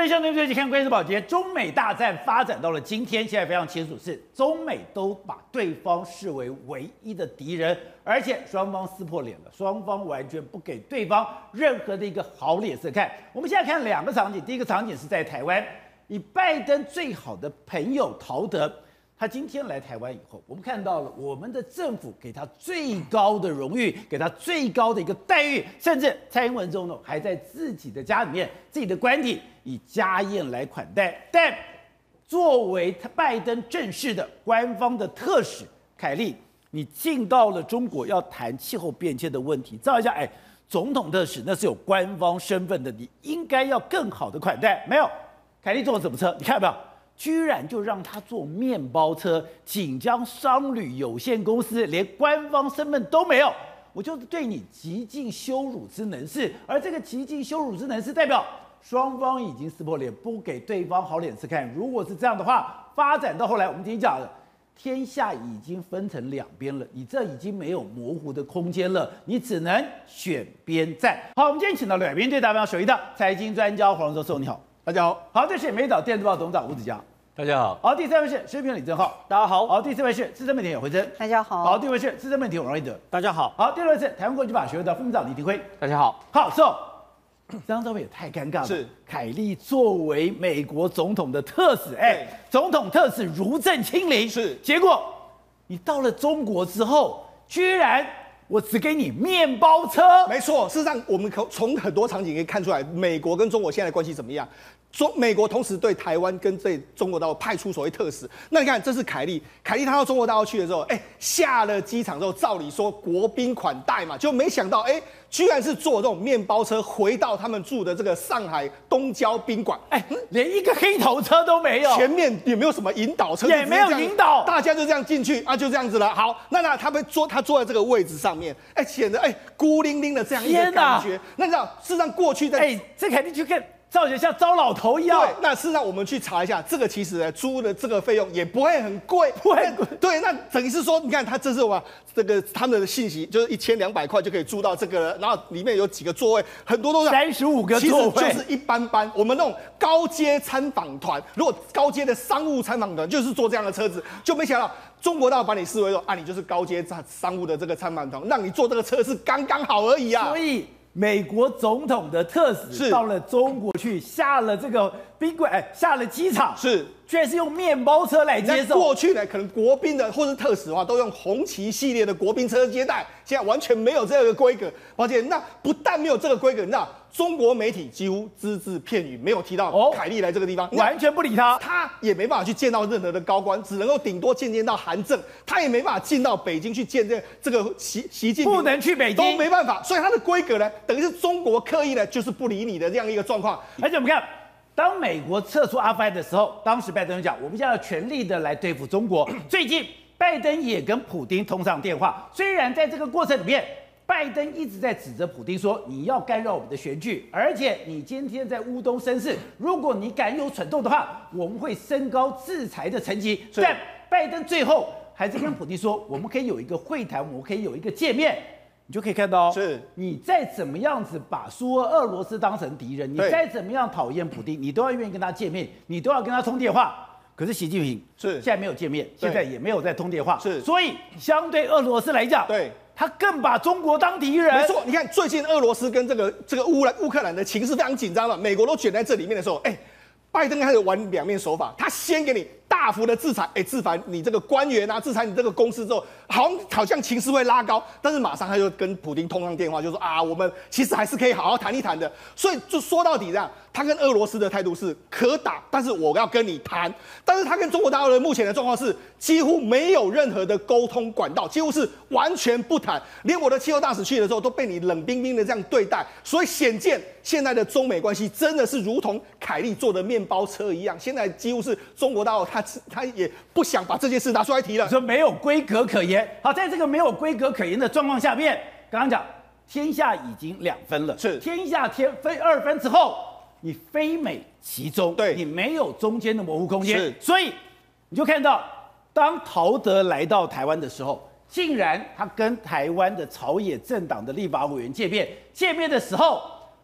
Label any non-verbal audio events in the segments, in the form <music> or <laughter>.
位兄弟，最近看《关系宝杰》，中美大战发展到了今天，现在非常清楚是中美都把对方视为唯一的敌人，而且双方撕破脸了，双方完全不给对方任何的一个好脸色看。我们现在看两个场景，第一个场景是在台湾，以拜登最好的朋友陶德。他今天来台湾以后，我们看到了我们的政府给他最高的荣誉，给他最高的一个待遇，甚至蔡英文总统还在自己的家里面、自己的官邸以家宴来款待。但作为他拜登正式的官方的特使凯利，你进到了中国要谈气候变迁的问题，照一下，哎，总统特使那是有官方身份的，你应该要更好的款待。没有，凯利坐的什么车？你看到没有？居然就让他坐面包车，锦江商旅有限公司连官方身份都没有，我就是对你极尽羞辱之能事。而这个极尽羞辱之能事，代表双方已经撕破脸，不给对方好脸色看。如果是这样的话，发展到后来，我们今天讲了，天下已经分成两边了，你这已经没有模糊的空间了，你只能选边站。好，我们今天请到两边对代表，首一的财经专家黄教授，你好，大家好。好，这是美岛电子报董事长吴子江。大家好，好，第三位是时评李正浩，大家好，好，第四位是资深媒体人回真，大家好，好，第五位是资深媒体人王瑞德，大家好，好，第六位是台湾国际法学会的副秘书长李廷辉，大家好，好，，So，，这张照片也太尴尬了，是。凯利作为美国总统的特使，哎，总统特使如朕亲临，是，结果你到了中国之后，居然我只给你面包车，没错，事实上我们可从很多场景可以看出来，美国跟中国现在的关系怎么样。中美国同时对台湾跟对中国大陆派出所谓特使，那你看这是凯利，凯利他到中国大陆去的时候，哎，下了机场之后，照理说国宾款待嘛，就没想到，哎，居然是坐这种面包车回到他们住的这个上海东郊宾馆，哎，连一个黑头车都没有，前面也没有什么引导车，也没有引导，大家就这样进去啊，就这样子了。好，那那他们坐他坐在这个位置上面，哎，显得哎孤零零的这样一个感觉。那你知道，事实上过去在哎，这凯利去看。造型像糟老头一样。对，那事实上我们去查一下，这个其实呢，租的这个费用也不会很贵，不会很贵。对，那等于是说，你看他这是哇，这个他们的信息就是一千两百块就可以租到这个，然后里面有几个座位，很多都是三十五个座位，其实就是一般般。我们那种高阶参访团，如果高阶的商务参访团就是坐这样的车子，就没想到中国大陆把你视为说啊，你就是高阶商商务的这个参访团，让你坐这个车是刚刚好而已啊。所以。美国总统的特使到了中国去，下了这个宾馆，哎，下了机场，是，居然是用面包车来接送。过去呢，可能国宾的或是特使的话，都用红旗系列的国宾车接待，现在完全没有这个规格。而且，那不但没有这个规格，你知道？中国媒体几乎只字片语没有提到凯利来这个地方，哦、完全不理他，他也没办法去见到任何的高官，只能够顶多见见到韩正，他也没办法进到北京去见这这个习习近平，不能去北京，都没办法，所以他的规格呢，等于是中国刻意呢，就是不理你的这样一个状况。而且我们看，当美国撤出阿富汗的时候，当时拜登讲，我们现在要全力的来对付中国。最近拜登也跟普京通上电话，虽然在这个过程里面。拜登一直在指责普丁说，你要干扰我们的选举，而且你今天在乌东生事，如果你敢有蠢动的话，我们会升高制裁的层级。但拜登最后还是跟普丁说，我们可以有一个会谈，我们可以有一个见面。你就可以看到，是你再怎么样子把苏俄罗斯当成敌人，你再怎么样讨厌普丁，你都要愿意跟他见面，你都要跟他通电话。可是习近平是现在没有见面，现在也没有在通电话，是所以相对俄罗斯来讲，对。他更把中国当敌人。没错，你看最近俄罗斯跟这个这个乌兰乌克兰的情势非常紧张了，美国都卷在这里面的时候，哎，拜登开始玩两面手法，他先给你大幅的制裁，哎，制裁你这个官员啊，制裁你这个公司之后，好像好像情势会拉高，但是马上他就跟普丁通上电话，就说啊，我们其实还是可以好好谈一谈的。所以就说到底这样。他跟俄罗斯的态度是可打，但是我要跟你谈。但是他跟中国大陆的目前的状况是几乎没有任何的沟通管道，几乎是完全不谈。连我的气候大使去的时候都被你冷冰冰的这样对待。所以显见现在的中美关系真的是如同凯利坐的面包车一样。现在几乎是中国大陆他他也不想把这件事拿出来提了，说没有规格可言。好，在这个没有规格可言的状况下面，刚刚讲天下已经两分了，是。天下天分二分之后。你非美其中，对，你没有中间的模糊空间，是，所以你就看到，当陶德来到台湾的时候，竟然他跟台湾的朝野政党的立法委员见面，见面的时候，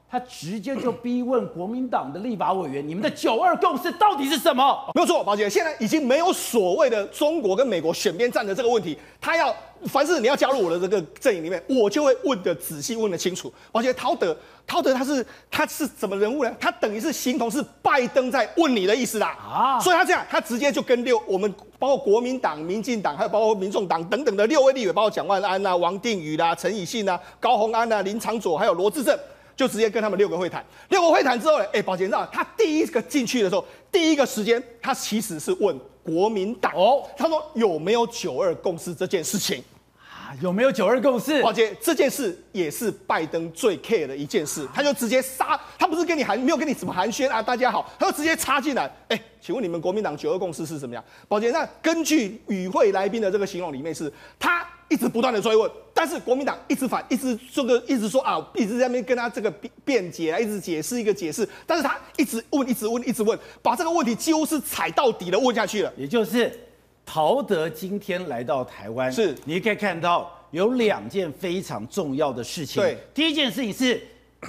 他直接就逼问国民党的立法委员：“你们的九二共识到底是什么？”没有错，宝姐，现在已经没有所谓的中国跟美国选边站的这个问题。他要凡是你要加入我的这个阵营里面，我就会问的仔细，问的清楚。宝杰，陶德，陶德他是他是什么人物呢？他等于是形同是拜登在问你的意思啦。啊，所以他这样，他直接就跟六我们包括国民党、民进党，还有包括民众党等等的六位立委，包括蒋万安啊、王定宇啦、陈以信啊、高鸿安啊、林长佐，还有罗志政。就直接跟他们六个会谈，六个会谈之后呢，哎，宝杰知道他第一个进去的时候，第一个时间他其实是问国民党哦，他说有没有九二共识这件事情啊？有没有九二共识？宝杰这件事也是拜登最 care 的一件事，他就直接杀，他不是跟你寒，没有跟你什么寒暄啊，大家好，他就直接插进来，哎，请问你们国民党九二共识是什么样？宝杰，那根据与会来宾的这个形容里面是他。一直不断的追问，但是国民党一直反，一直这个一直说啊，一直在那边跟他这个辩辩解啊，一直解释一个解释，但是他一直问，一直问，一直问，把这个问题几乎是踩到底的问下去了。也就是陶德今天来到台湾，是你可以看到有两件非常重要的事情。对，第一件事情是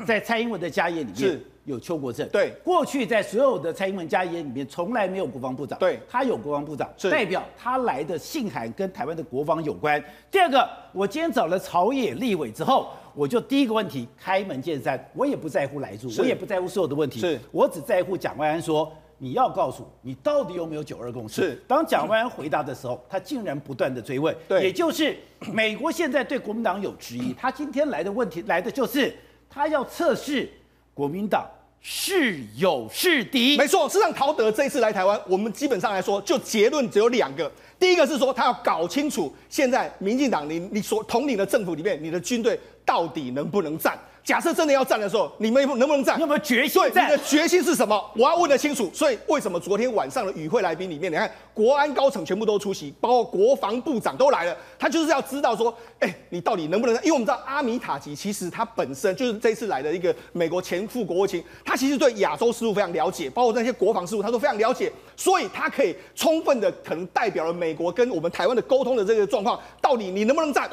在蔡英文的家业里面。是。有邱国正，对，过去在所有的蔡英文家宴里面，从来没有国防部长，对，他有国防部长，代表他来的信函跟台湾的国防有关。第二个，我今天找了朝野立委之后，我就第一个问题开门见山，我也不在乎来住，我也不在乎所有的问题，是。我只在乎蒋万安说，你要告诉我，你到底有没有九二共识？是，当蒋万安回答的时候，他竟然不断的追问，对，也就是美国现在对国民党有质疑，他今天来的问题来的就是他要测试国民党。是友是敌，没错。事实上，陶德这一次来台湾，我们基本上来说，就结论只有两个。第一个是说，他要搞清楚现在民进党你你所统领的政府里面，你的军队到底能不能战。假设真的要战的时候，你们能不能战？你有没有决心？对，你的决心是什么？我要问得清楚。所以为什么昨天晚上的与会来宾里面，你看国安高层全部都出席，包括国防部长都来了。他就是要知道说，哎，你到底能不能？因为我们知道阿米塔吉其实他本身就是这次来的一个美国前副国务卿，他其实对亚洲事务非常了解，包括那些国防事务他都非常了解，所以他可以充分的可能代表了美国跟我们台湾的沟通的这个状况，到底你能不能站？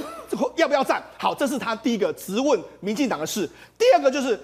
要不要站？好，这是他第一个直问民进党的事。第二个就是，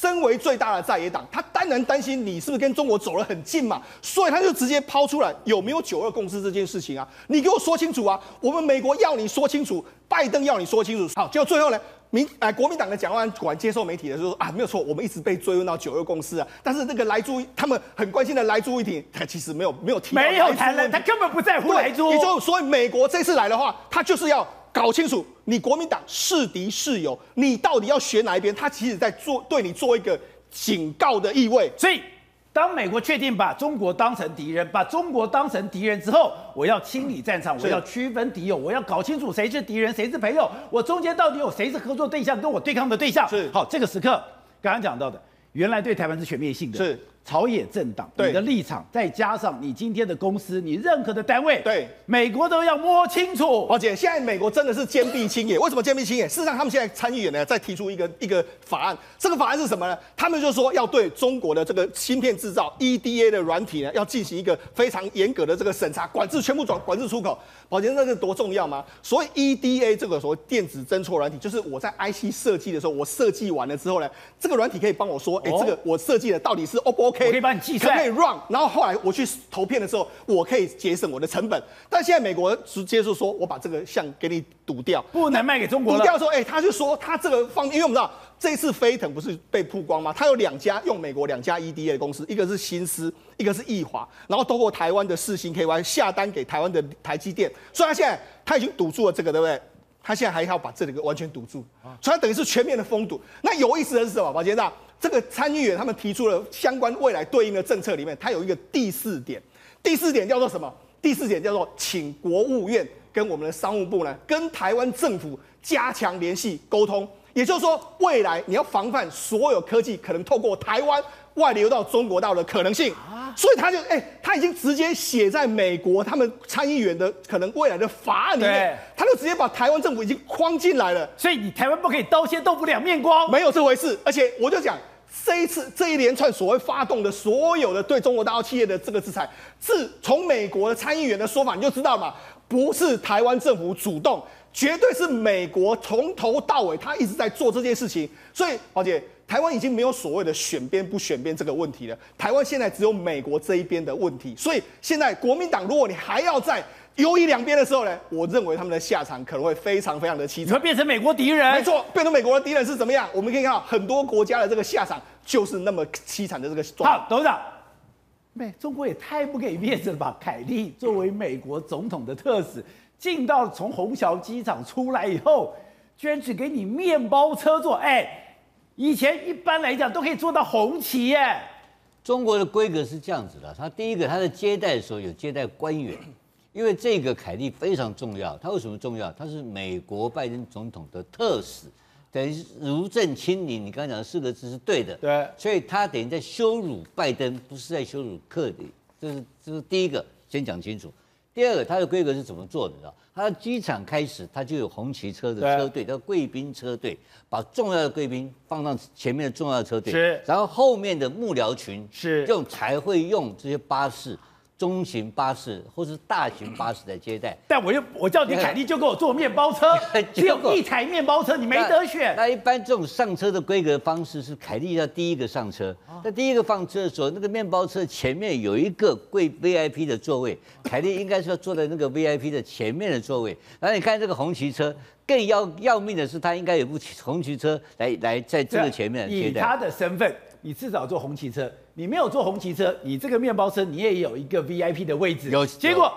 身为最大的在野党，他当然担心你是不是跟中国走得很近嘛，所以他就直接抛出来有没有九二共识这件事情啊？你给我说清楚啊！我们美国要你说清楚，拜登要你说清楚。好，结果最后呢，民哎国民党的蒋万安果然接受媒体的时候说啊，没有错，我们一直被追问到九二共识啊，但是那个莱猪他们很关心的莱猪议题，他其实没有没有提到，没有谈了，他根本不在乎莱猪。也就所以美国这次来的话，他就是要。搞清楚，你国民党是敌是友，你到底要选哪一边？他其实在做对你做一个警告的意味。所以，当美国确定把中国当成敌人，把中国当成敌人之后，我要清理战场，我要区分敌友，我要搞清楚谁是敌人，谁是朋友，我中间到底有谁是合作对象，跟我对抗的对象。是好，这个时刻刚刚讲到的，原来对台湾是全面性的。是。朝野政党，你的立场，再加上你今天的公司，你任何的单位，对美国都要摸清楚。宝杰，现在美国真的是坚壁清野。为什么坚壁清野？事实上，他们现在参议员呢，在提出一个一个法案。这个法案是什么呢？他们就说要对中国的这个芯片制造 EDA 的软体呢，要进行一个非常严格的这个审查管制，全部转管制出口。宝杰，那是多重要吗？所以 EDA 这个所谓电子侦错软体，就是我在 IC 设计的时候，我设计完了之后呢，这个软体可以帮我说，哎、欸，这个我设计的到底是 O 不 OK？我可以帮你计算。可以 run，然后后来我去投片的时候，我可以节省我的成本。但现在美国直接就说，我把这个项给你堵掉，不能卖给中国了。堵掉说，哎、欸，他就说他这个方，因为我们知道这一次飞腾不是被曝光吗？他有两家用美国两家 EDA 的公司，一个是新思，一个是易华，然后透过台湾的四星 KY 下单给台湾的台积电，所以他现在他已经堵住了这个，对不对？他现在还要把这个完全堵住，所以他等于是全面的封堵。那有意思的是什么？宝杰大。这个参议员他们提出了相关未来对应的政策里面，它有一个第四点，第四点叫做什么？第四点叫做请国务院跟我们的商务部呢，跟台湾政府加强联系沟通。也就是说，未来你要防范所有科技可能透过台湾外流到中国大陆的可能性。所以他就哎，他已经直接写在美国他们参议员的可能未来的法案里面，他就直接把台湾政府已经框进来了。所以你台湾不可以刀切豆腐两面光，没有这回事。而且我就讲。这一次这一连串所谓发动的所有的对中国大陆企业的这个制裁，是从美国的参议员的说法你就知道嘛，不是台湾政府主动，绝对是美国从头到尾他一直在做这件事情。所以，宝姐。台湾已经没有所谓的选边不选边这个问题了。台湾现在只有美国这一边的问题，所以现在国民党，如果你还要在优一两边的时候呢，我认为他们的下场可能会非常非常的凄惨，会变成美国敌人。没错，变成美国的敌人是怎么样？我们可以看到很多国家的这个下场就是那么凄惨的这个状况。好，董事长，美中国也太不给面子了吧？凯利作为美国总统的特使，进到从虹桥机场出来以后，居然只给你面包车坐。哎，以前一般来讲都可以坐到红旗耶。中国的规格是这样子的，他第一个他在接待的时候有接待官员。因为这个凯利非常重要，他为什么重要？他是美国拜登总统的特使，等于如朕亲临。你刚刚讲的四个字是对的，对，所以他等于在羞辱拜登，不是在羞辱克里。这是这是第一个，先讲清楚。第二个，他的规格是怎么做的？他的机场开始他就有红旗车的车队，叫贵宾车队，把重要的贵宾放到前面的重要的车队，是，然后后面的幕僚群是用才会用这些巴士。中型巴士或是大型巴士来接待，<coughs> 但我又我叫你凯利就给我坐面包车，<laughs> 只有一台面包车，你没得选。那一般这种上车的规格方式是凯利要第一个上车，那第一个放车的时候，那个面包车前面有一个贵 VIP 的座位，<laughs> 凯利应该是要坐在那个 VIP 的前面的座位。然后你看这个红旗车，更要要命的是，他应该有部红旗车来来在这个前面接待。以他的身份，你至少坐红旗车。你没有坐红旗车，你这个面包车你也有一个 VIP 的位置。有结果，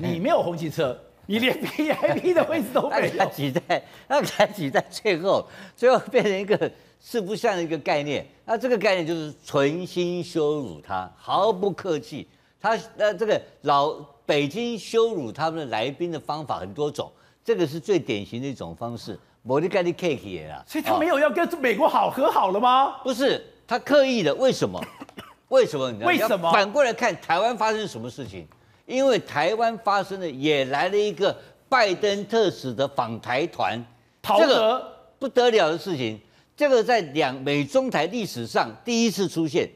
你没有红旗车，你连 <laughs> VIP 的位置都没有。他挤在，他挤在最后，最后变成一个四不像的一个概念。那这个概念就是存心羞辱他，毫不客气。他那这个老北京羞辱他们的来宾的方法很多种，这个是最典型的一种方式。莫里盖利 cake 啦，所以他没有要跟美国好和好了吗？不是。他刻意的，为什么？<coughs> 为什么？为什么？反过来看，台湾发生什么事情？因为台湾发生的也来了一个拜登特使的访台团，这个不得了的事情。这个在两美中台历史上第一次出现，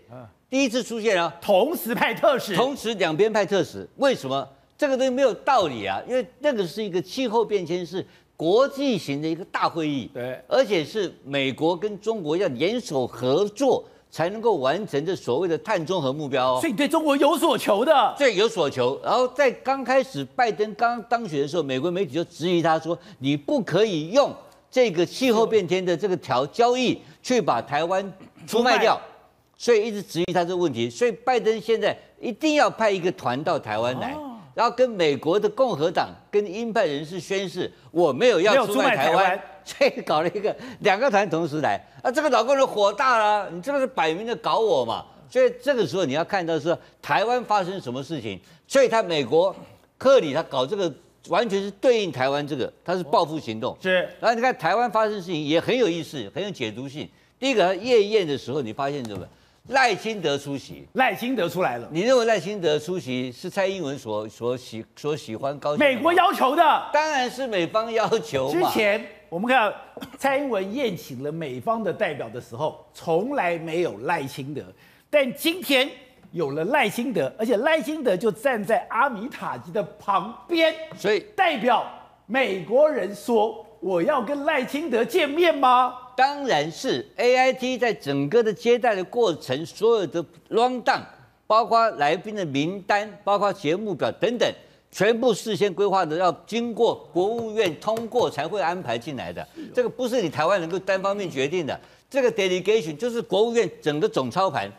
第一次出现啊，同时派特使，同时两边派特使，为什么？这个东西没有道理啊，因为那个是一个气候变迁是。国际型的一个大会议，对，而且是美国跟中国要联手合作才能够完成这所谓的碳中和目标哦。所以你对中国有所求的，对，有所求。然后在刚开始拜登刚当选的时候，美国媒体就质疑他说：“你不可以用这个气候变天的这个条交易去把台湾出卖掉。”所以一直质疑他这个问题。所以拜登现在一定要派一个团到台湾来。然后跟美国的共和党跟鹰派人士宣誓，我没有要出卖台湾，所以 <laughs> 搞了一个两个团同时来，啊，这个老工人火大了，你这个是摆明的搞我嘛，所以这个时候你要看到是台湾发生什么事情，所以他美国克里他搞这个完全是对应台湾这个，他是报复行动，是，然后你看台湾发生事情也很有意思，很有解读性。第一个他夜宴的时候，你发现什么？赖清德出席，赖清德出来了。你认为赖清德出席是蔡英文所所喜所喜欢高？美国要求的，当然是美方要求。之前我们看到蔡英文宴请了美方的代表的时候，从来没有赖清德，但今天有了赖清德，而且赖清德就站在阿米塔吉的旁边，所以代表美国人说：“我要跟赖清德见面吗？”当然是 AIT 在整个的接待的过程，所有的 rundown，包括来宾的名单，包括节目表等等，全部事先规划的，要经过国务院通过才会安排进来的。这个不是你台湾能够单方面决定的，这个 delegation 就是国务院整个总操盘，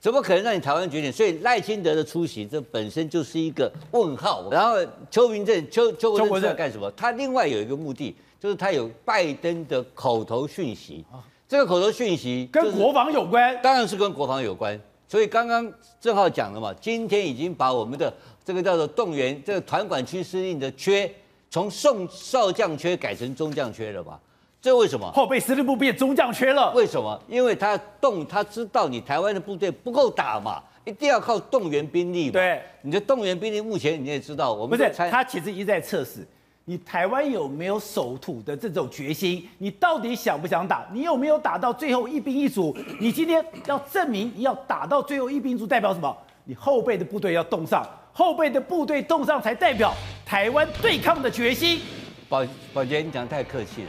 怎么可能让你台湾决定？所以赖清德的出席，这本身就是一个问号。然后邱明正、邱邱国正在干什么？他另外有一个目的。就是他有拜登的口头讯息，这个口头讯息跟国防有关，当然是跟国防有关。所以刚刚正好讲了嘛，今天已经把我们的这个叫做动员这个团管区司令的缺，从送少将缺改成中将缺了吧？这为什么？后备司令部变中将缺了？为什么？因为他动，他知道你台湾的部队不够打嘛，一定要靠动员兵力嘛。对，你的动员兵力目前你也知道，我们不是他其实一直在测试。你台湾有没有守土的这种决心？你到底想不想打？你有没有打到最后一兵一卒？你今天要证明你要打到最后一兵一卒，代表什么？你后备的部队要动上，后备的部队动上才代表台湾对抗的决心。宝宝杰，你讲太客气了，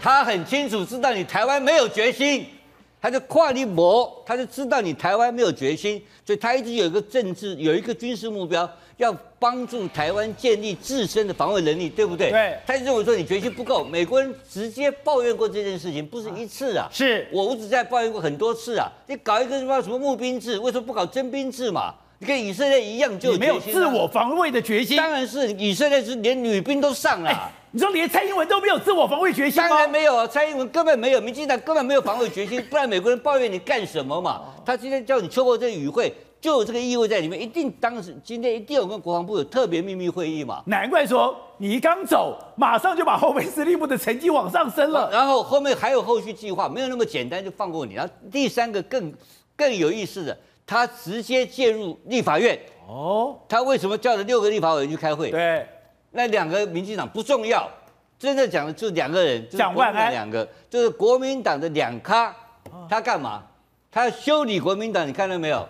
他很清楚知道你台湾没有决心，他就跨你膜，他就知道你台湾没有决心，所以他一直有一个政治，有一个军事目标，要帮助台湾建立自身的防卫能力，对不对？对。他就认为说你决心不够，美国人直接抱怨过这件事情，不是一次啊，是我我只在抱怨过很多次啊。你搞一个什么什么募兵制，为什么不搞征兵制嘛？你跟以色列一样就没有自我防卫的决心。当然是以色列是连女兵都上了。哎你说连蔡英文都没有自我防卫决心吗？当然没有啊，蔡英文根本没有，民进党根本没有防卫决心，不然美国人抱怨你干什么嘛？他今天叫你错过这个与会，就有这个意味在里面，一定当时今天一定有跟国防部有特别秘密会议嘛？难怪说你一刚走，马上就把后备司令部的成绩往上升了，然后后面还有后续计划，没有那么简单就放过你。然后第三个更更有意思的，他直接介入立法院哦，他为什么叫了六个立法委员去开会？对。那两个民进党不重要，真的讲的就是两个人，蒋万安两个，就是国民党的两咖，他干嘛？他修理国民党，你看到没有？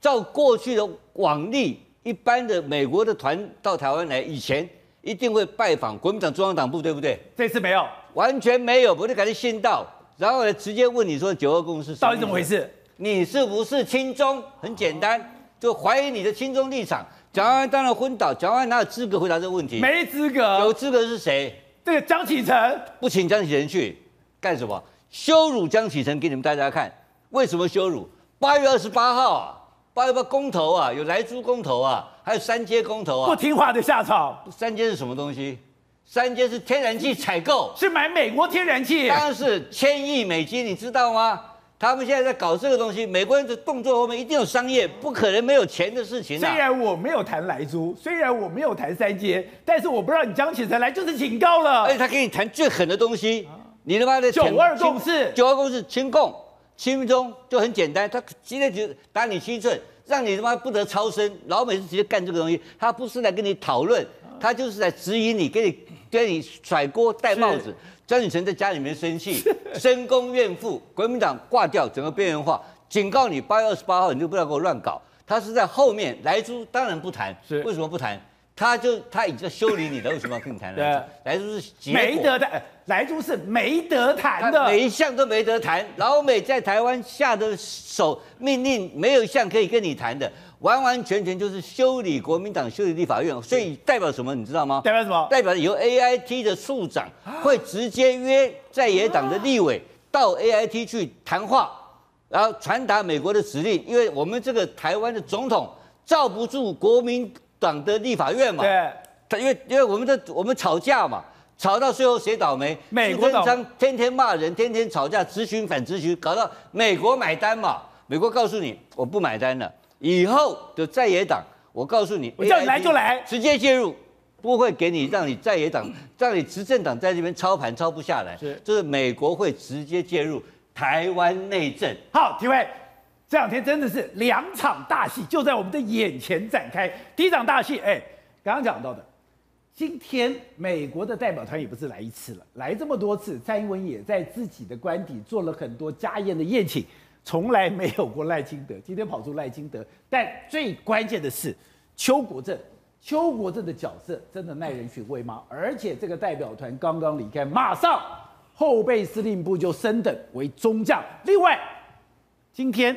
照过去的往例，一般的美国的团到台湾来，以前一定会拜访国民党中央党部，对不对？这次没有，完全没有，我就感觉先到，然后呢，直接问你说九二共识到底怎么回事？你是不是亲中？很简单，就怀疑你的亲中立场。蒋万安当然昏倒，蒋万安哪有资格回答这个问题？没资格，有资格是谁？这个江启臣不请江启臣去干什么？羞辱江启臣给你们大家看。为什么羞辱？八月二十八号啊，八月八公投啊，有莱猪公投啊，还有三阶公投啊，不听话的下场。三阶是什么东西？三阶是天然气采购，是买美国天然气，当然是千亿美金，你知道吗？他们现在在搞这个东西，美国人的动作后面一定有商业，不可能没有钱的事情啊。虽然我没有谈莱猪，虽然我没有谈三阶，但是我不让你江启臣来就是警告了。而且他给你谈最狠的东西，你他妈的九二共识，九二共识亲共亲中就很简单，他今天就打你七寸，让你他妈不得超生。老美是直接干这个东西，他不是来跟你讨论，他就是来指引你，给你给你甩锅戴帽子。江启臣在家里面生气，<laughs> 深宫怨妇，国民党挂掉，整个边缘化，警告你八月二十八号你就不要给我乱搞。他是在后面，莱猪当然不谈，是为什么不谈？他就他已经修理你了，为什么要跟你谈？莱猪是没得谈，莱猪是没得谈的，每一项都没得谈。老美在台湾下的手命令，没有一项可以跟你谈的。完完全全就是修理国民党，修理立法院，所以代表什么？你知道吗？代表什么？代表由 AIT 的处长会直接约在野党的立委到 AIT 去谈话，然后传达美国的指令。因为我们这个台湾的总统罩不住国民党的立法院嘛。对。他因为因为我们的我们吵架嘛，吵到最后谁倒霉？美国倒霉。天天骂人，天天吵架，执询反执询，搞到美国买单嘛。美国告诉你，我不买单了。以后的在野党，我告诉你，我叫你来就来，直接介入，不会给你让你在野党，<coughs> 让你执政党在这边操盘操不下来。是，就是美国会直接介入台湾内政。好，体会，这两天真的是两场大戏就在我们的眼前展开。第一场大戏，哎，刚刚讲到的，今天美国的代表团也不是来一次了，来这么多次，蔡英文也在自己的官邸做了很多家宴的宴请。从来没有过赖清德，今天跑出赖清德，但最关键的是邱国正，邱国正的角色真的耐人寻味吗？而且这个代表团刚刚离开，马上后备司令部就升等为中将。另外，今天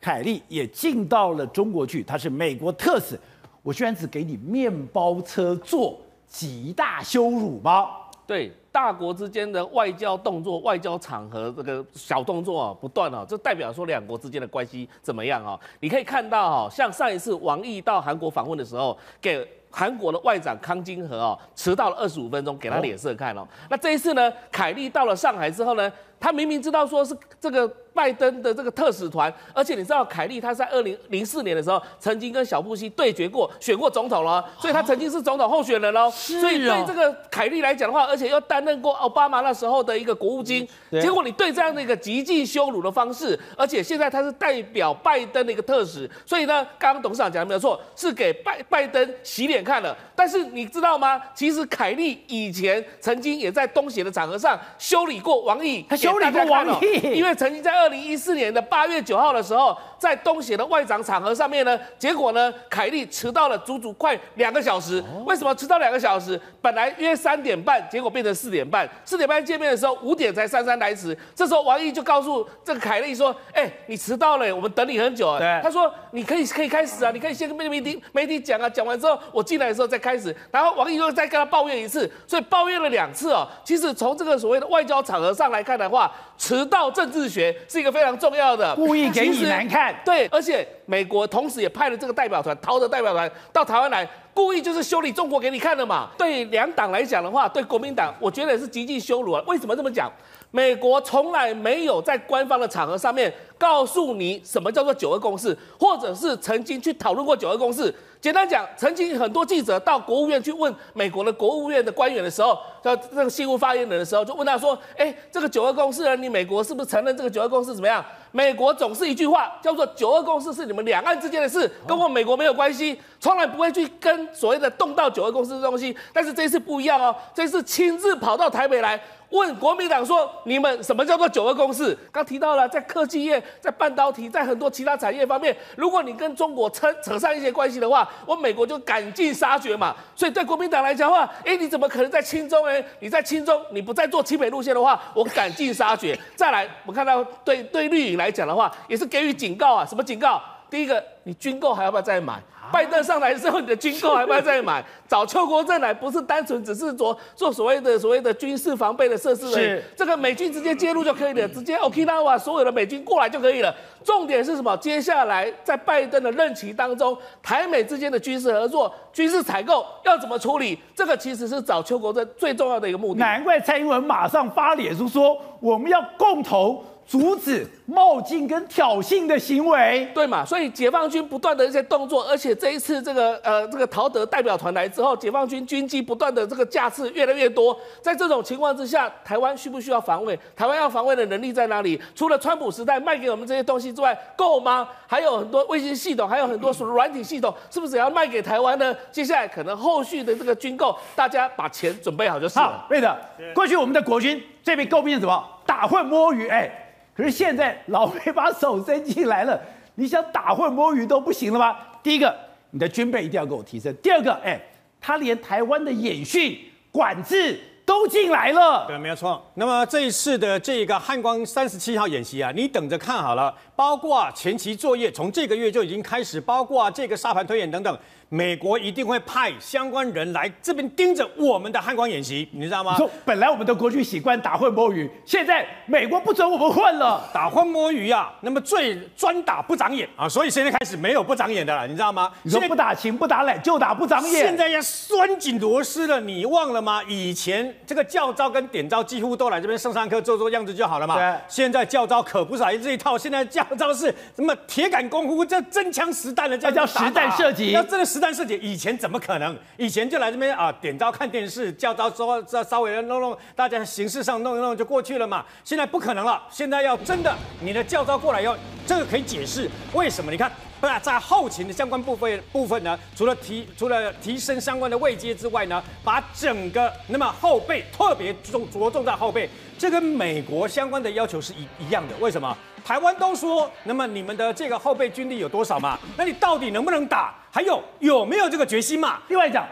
凯利也进到了中国去，他是美国特使，我居然只给你面包车坐，极大羞辱吗？对。大国之间的外交动作、外交场合这个小动作啊不断啊，这代表说两国之间的关系怎么样啊？你可以看到哈，像上一次王毅到韩国访问的时候，给韩国的外长康金和哦迟到了二十五分钟，给他脸色看哦。那这一次呢，凯利到了上海之后呢，他明明知道说是这个。拜登的这个特使团，而且你知道凯利他在二零零四年的时候曾经跟小布希对决过，选过总统了，所以他曾经是总统候选人喽。所以对这个凯利来讲的话，而且又担任过奥巴马那时候的一个国务卿，结果你对这样的一个极尽羞辱的方式，而且现在他是代表拜登的一个特使，所以呢，刚刚董事长讲的没有错，是给拜拜登洗脸看了。但是你知道吗？其实凯利以前曾经也在东协的场合上修理过王毅，他修修理个王毅，因为曾经在二零一四年的八月九号的时候，在东协的外长场合上面呢，结果呢，凯利迟到了足足快两个小时。为什么迟到两个小时？本来约三点半，结果变成四点半。四点半见面的时候，五点才姗姗来迟。这时候王毅就告诉这个凯利说：“哎，你迟到了，我们等你很久。”对，他说：“你可以可以开始啊，你可以先跟媒体媒体讲啊，讲完之后我进来的时候再开始。”然后王毅又再跟他抱怨一次，所以抱怨了两次哦。其实从这个所谓的外交场合上来看的话，迟到政治学是一个非常重要的，故意给你难看。对，而且美国同时也派了这个代表团，陶德代表团到台湾来，故意就是修理中国给你看的嘛。对两党来讲的话，对国民党，我觉得也是极尽羞辱啊。为什么这么讲？美国从来没有在官方的场合上面告诉你什么叫做九二共识，或者是曾经去讨论过九二共识。简单讲，曾经很多记者到国务院去问美国的国务院的官员的时候，叫这个新闻发言人的时候，就问他说：“哎，这个九二共识呢，你美国是不是承认这个九二共识怎么样？”美国总是一句话叫做“九二共识是你们两岸之间的事，跟我美国没有关系”，从来不会去跟所谓的动到九二共识的东西。但是这一次不一样哦，这次亲自跑到台北来。问国民党说：“你们什么叫做九二共识？”刚提到了，在科技业、在半导体、在很多其他产业方面，如果你跟中国扯扯上一些关系的话，我美国就赶尽杀绝嘛。所以对国民党来讲的话，哎，你怎么可能在亲中？哎，你在亲中，你不再做亲美路线的话，我赶尽杀绝。再来，我看到对对绿营来讲的话，也是给予警告啊。什么警告？第一个，你军购还要不要再买？拜登上来之后，你的军购还不要再买？<laughs> 找邱国正来不是单纯只是做做所谓的所谓的军事防备的设施而已，是这个美军直接介入就可以了，直接 Okinawa 所有的美军过来就可以了。重点是什么？接下来在拜登的任期当中，台美之间的军事合作、军事采购要怎么处理？这个其实是找邱国正最重要的一个目的。难怪蔡英文马上发脸书说，我们要共同。阻止冒进跟挑衅的行为，对嘛？所以解放军不断的一些动作，而且这一次这个呃这个陶德代表团来之后，解放军军机不断的这个架次越来越多。在这种情况之下，台湾需不需要防卫？台湾要防卫的能力在哪里？除了川普时代卖给我们这些东西之外，够吗？还有很多卫星系统，还有很多软体系统，是不是也要卖给台湾呢？接下来可能后续的这个军购，大家把钱准备好就是了。好，对的。过去我们的国军这边诟病什么？打混摸鱼，哎。可是现在老美把手伸进来了，你想打混摸鱼都不行了吗？第一个，你的军备一定要给我提升；第二个，哎，他连台湾的演训管制都进来了。对，没有错。那么这一次的这个汉光三十七号演习啊，你等着看好了，包括前期作业从这个月就已经开始，包括这个沙盘推演等等。美国一定会派相关人来这边盯着我们的汉光演习，你知道吗？说本来我们的国军习惯打混摸鱼，现在美国不准我们混了，打混摸鱼啊！那么最专打不长眼啊，所以现在开始没有不长眼的了，你知道吗？你说不打情不打懒就打不长眼，现在要拴紧螺丝了，你忘了吗？以前这个教招跟点招几乎都来这边上上课做做样子就好了嘛。对。现在教招可不是来这一套，现在教招是什么铁杆功夫，这真枪实弹的，这叫实弹射击，要真的实。但是以前怎么可能？以前就来这边啊，点招看电视，叫招说这稍微弄弄，大家形式上弄一弄就过去了嘛。现在不可能了，现在要真的你的叫招过来要，这个可以解释为什么？你看，不是在后勤的相关部分部分呢，除了提除了提升相关的位阶之外呢，把整个那么后备特别重着重在后备，这跟美国相关的要求是一一样的。为什么？台湾都说，那么你们的这个后备军力有多少嘛？那你到底能不能打？还有有没有这个决心嘛？另外讲，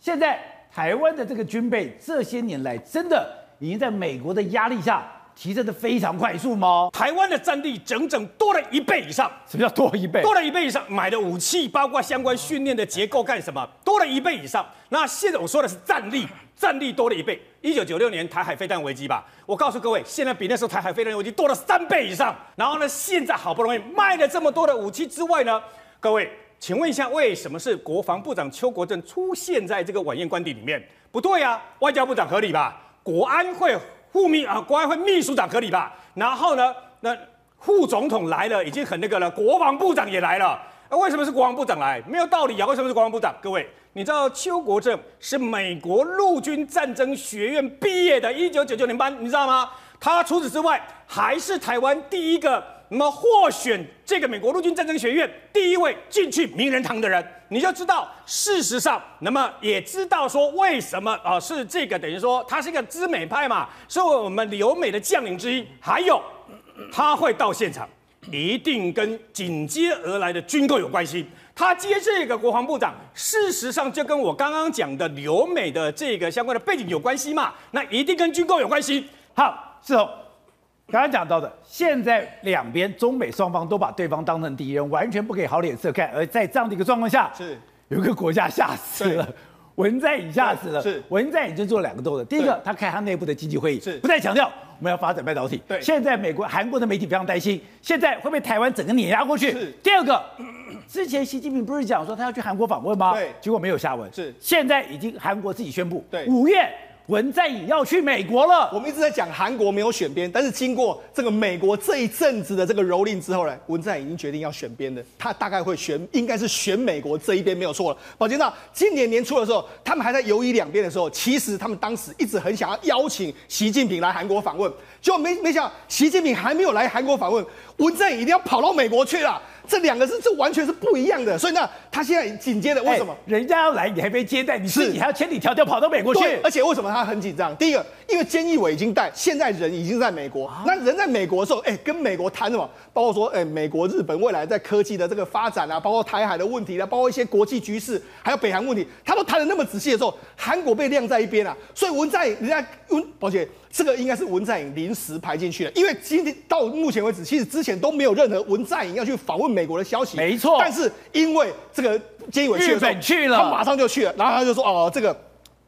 现在台湾的这个军备这些年来真的已经在美国的压力下提升的非常快速吗？台湾的战力整整多了一倍以上。什么叫多一倍？多了一倍以上，买的武器包括相关训练的结构干什么？多了一倍以上。那现在我说的是战力。战力多了一倍，一九九六年台海飞弹危机吧，我告诉各位，现在比那时候台海飞弹危机多了三倍以上。然后呢，现在好不容易卖了这么多的武器之外呢，各位，请问一下，为什么是国防部长邱国正出现在这个晚宴官邸里面？不对、啊，外交部长合理吧？国安会副秘啊，国安会秘书长合理吧？然后呢，那副总统来了，已经很那个了，国防部长也来了。那为什么是国防部长来？没有道理啊！为什么是国防部长？各位，你知道邱国正是美国陆军战争学院毕业的，一九九九年班，你知道吗？他除此之外，还是台湾第一个那么获选这个美国陆军战争学院第一位进去名人堂的人，你就知道事实上，那么也知道说为什么啊是这个等于说他是一个知美派嘛，是我们留美的将领之一，还有他会到现场，一定跟紧接而来的军购有关系。他接这个国防部长，事实上就跟我刚刚讲的留美的这个相关的背景有关系嘛，那一定跟军购有关系。好，是哦，刚刚讲到的，现在两边中美双方都把对方当成敌人，完全不给好脸色看。而在这样的一个状况下，是有一个国家吓死了，文在寅吓死了。是文在寅就做两个动作，第一个，他开他内部的经济会议，是不再强调我们要发展半导体。对，现在美国、韩国的媒体非常担心，现在会被台湾整个碾压过去。是第二个。<clears throat> 之前习近平不是讲说他要去韩国访问吗？对，结果没有下文。是，现在已经韩国自己宣布，对，五月文在寅要去美国了。我们一直在讲韩国没有选边，但是经过这个美国这一阵子的这个蹂躏之后呢，文在寅已经决定要选边的，他大概会选，应该是选美国这一边没有错了。宝杰那今年年初的时候，他们还在犹豫两边的时候，其实他们当时一直很想要邀请习近平来韩国访问，结果没没想到习近平还没有来韩国访问，文在寅一定要跑到美国去了。这两个是这完全是不一样的，所以呢，他现在紧接着为什么、欸、人家要来你还没接待，你自己还要千里迢迢跑到美国去？而且为什么他很紧张？第一个，因为菅义伟已经带，现在人已经在美国。啊、那人在美国的时候，哎、欸，跟美国谈什么？包括说，哎、欸，美国、日本未来在科技的这个发展啊，包括台海的问题啊，包括一些国际局势，还有北韩问题，他都谈的那么仔细的时候，韩国被晾在一边啊。所以文在寅，人家温，抱歉。这个应该是文在寅临时排进去的，因为今天到目前为止，其实之前都没有任何文在寅要去访问美国的消息。没错，但是因为这个菅义伟去日本去了，他马上就去了，然后他就说：“哦，这个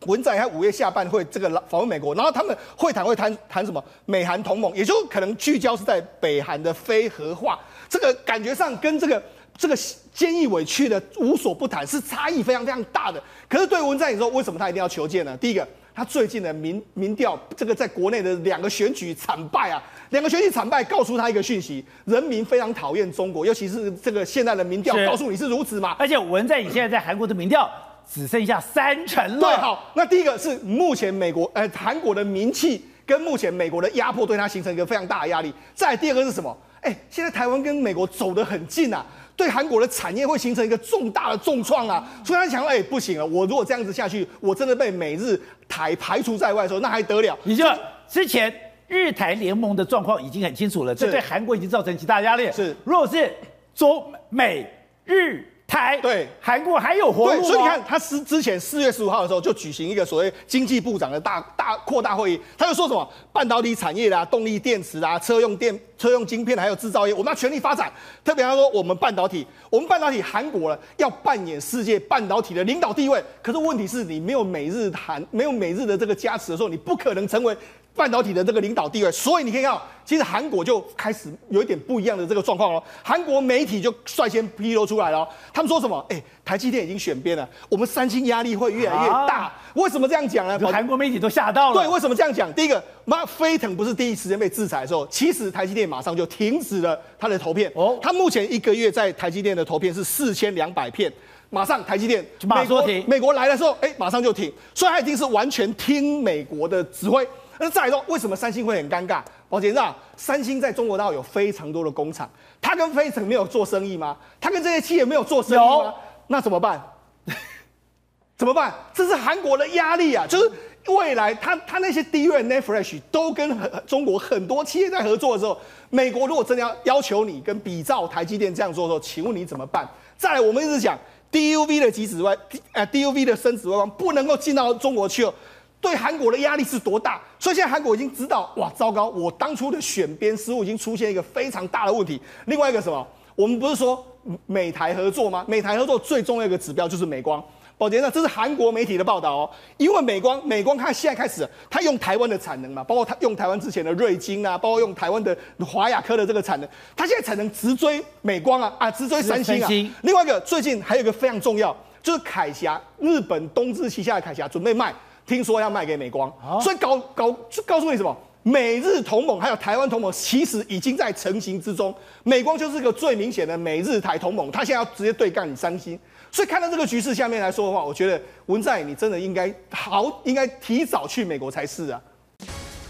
文在寅五月下半会这个访问美国，然后他们会谈会谈谈什么？美韩同盟，也就可能聚焦是在北韩的非核化。这个感觉上跟这个这个菅义伟去的无所不谈，是差异非常非常大的。可是对文在寅说，为什么他一定要求见呢？第一个。他最近的民民调，这个在国内的两个选举惨败啊，两个选举惨败，告诉他一个讯息：人民非常讨厌中国，尤其是这个现在的民调告诉你是如此嘛。而且文在寅现在在韩国的民调只剩下三成了。对，好，那第一个是目前美国呃韩国的名气跟目前美国的压迫对他形成一个非常大的压力。再来第二个是什么？哎，现在台湾跟美国走得很近啊。对韩国的产业会形成一个重大的重创啊！所以他想说，哎，不行了，我如果这样子下去，我真的被美日台排除在外的时候，那还得了？你就之前日台联盟的状况已经很清楚了，这对韩国已经造成极大压力。是，如果是中美日。台对韩国还有活路，所以你看，他是之前四月十五号的时候就举行一个所谓经济部长的大大扩大会议，他就说什么半导体产业啦、动力电池啊、车用电、车用晶片还有制造业，我们要全力发展。特别他说，我们半导体，我们半导体韩国呢要扮演世界半导体的领导地位。可是问题是你没有美日韩，没有美日的这个加持的时候，你不可能成为。半导体的这个领导地位，所以你可以看到，其实韩国就开始有一点不一样的这个状况了。韩国媒体就率先披露出来了，他们说什么？哎，台积电已经选边了，我们三星压力会越来越大。啊、为什么这样讲呢？韩国媒体都吓到了。对，为什么这样讲？第一个，妈，飞腾不是第一时间被制裁的时候，其实台积电马上就停止了它的投片。哦，它目前一个月在台积电的投片是四千两百片，马上台积电美国停。美国来的时候，哎，马上就停，所以他已经是完全听美国的指挥。那再来说，为什么三星会很尴尬？宝杰啊，三星在中国大陆有非常多的工厂，他跟飞腾没有做生意吗？他跟这些企业没有做生意吗？那怎么办？<laughs> 怎么办？这是韩国的压力啊！就是未来他他那些 NAND Flash 都跟中国很多企业在合作的时候，美国如果真的要要求你跟比照台积电这样做的时候，请问你怎么办？再来，我们一直讲 DUV 的极紫外，呃，DUV 的深紫外光不能够进到中国去哦。对韩国的压力是多大？所以现在韩国已经知道，哇，糟糕！我当初的选边失误已经出现一个非常大的问题。另外一个什么？我们不是说美台合作吗？美台合作最重要一个指标就是美光。宝杰呢，这是韩国媒体的报道哦。因为美光，美光看现在开始，它用台湾的产能嘛，包括它用台湾之前的瑞晶啊，包括用台湾的华亚科的这个产能，它现在产能直追美光啊啊，直追三星啊。星另外一个，最近还有一个非常重要，就是凯霞，日本东芝旗下的凯霞准备卖。听说要卖给美光，啊、所以搞搞就告诉你什么？美日同盟还有台湾同盟，其实已经在成型之中。美光就是个最明显的美日台同盟，他现在要直接对干你三星。所以看到这个局势下面来说的话，我觉得文在寅你真的应该好，应该提早去美国才是啊。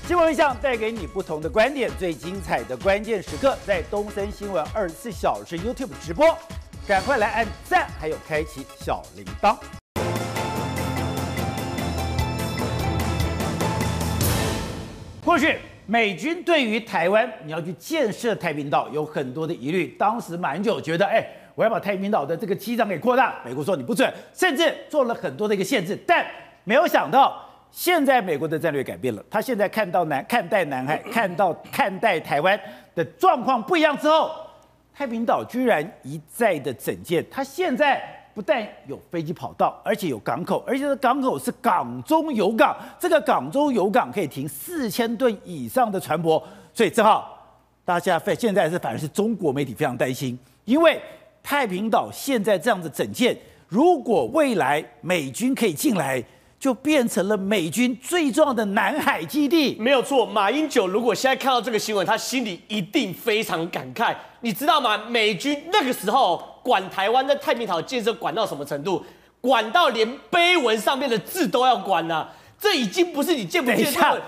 新闻一项带给你不同的观点，最精彩的关键时刻在东森新闻二十四小时 YouTube 直播，赶快来按赞，还有开启小铃铛。过去美军对于台湾你要去建设太平岛有很多的疑虑，当时马英九觉得，哎，我要把太平岛的这个机场给扩大，美国说你不准，甚至做了很多的一个限制，但没有想到。现在美国的战略改变了，他现在看到南看待南海，<coughs> 看到看待台湾的状况不一样之后，太平岛居然一再的整建。他现在不但有飞机跑道，而且有港口，而且这港口是港中有港，这个港中有港可以停四千吨以上的船舶。所以正好大家非现在是反而是中国媒体非常担心，因为太平岛现在这样子整建，如果未来美军可以进来。就变成了美军最重要的南海基地。没有错，马英九如果现在看到这个新闻，他心里一定非常感慨。你知道吗？美军那个时候管台湾在太平岛建设管到什么程度？管到连碑文上面的字都要管了。这已经不是你见不见的。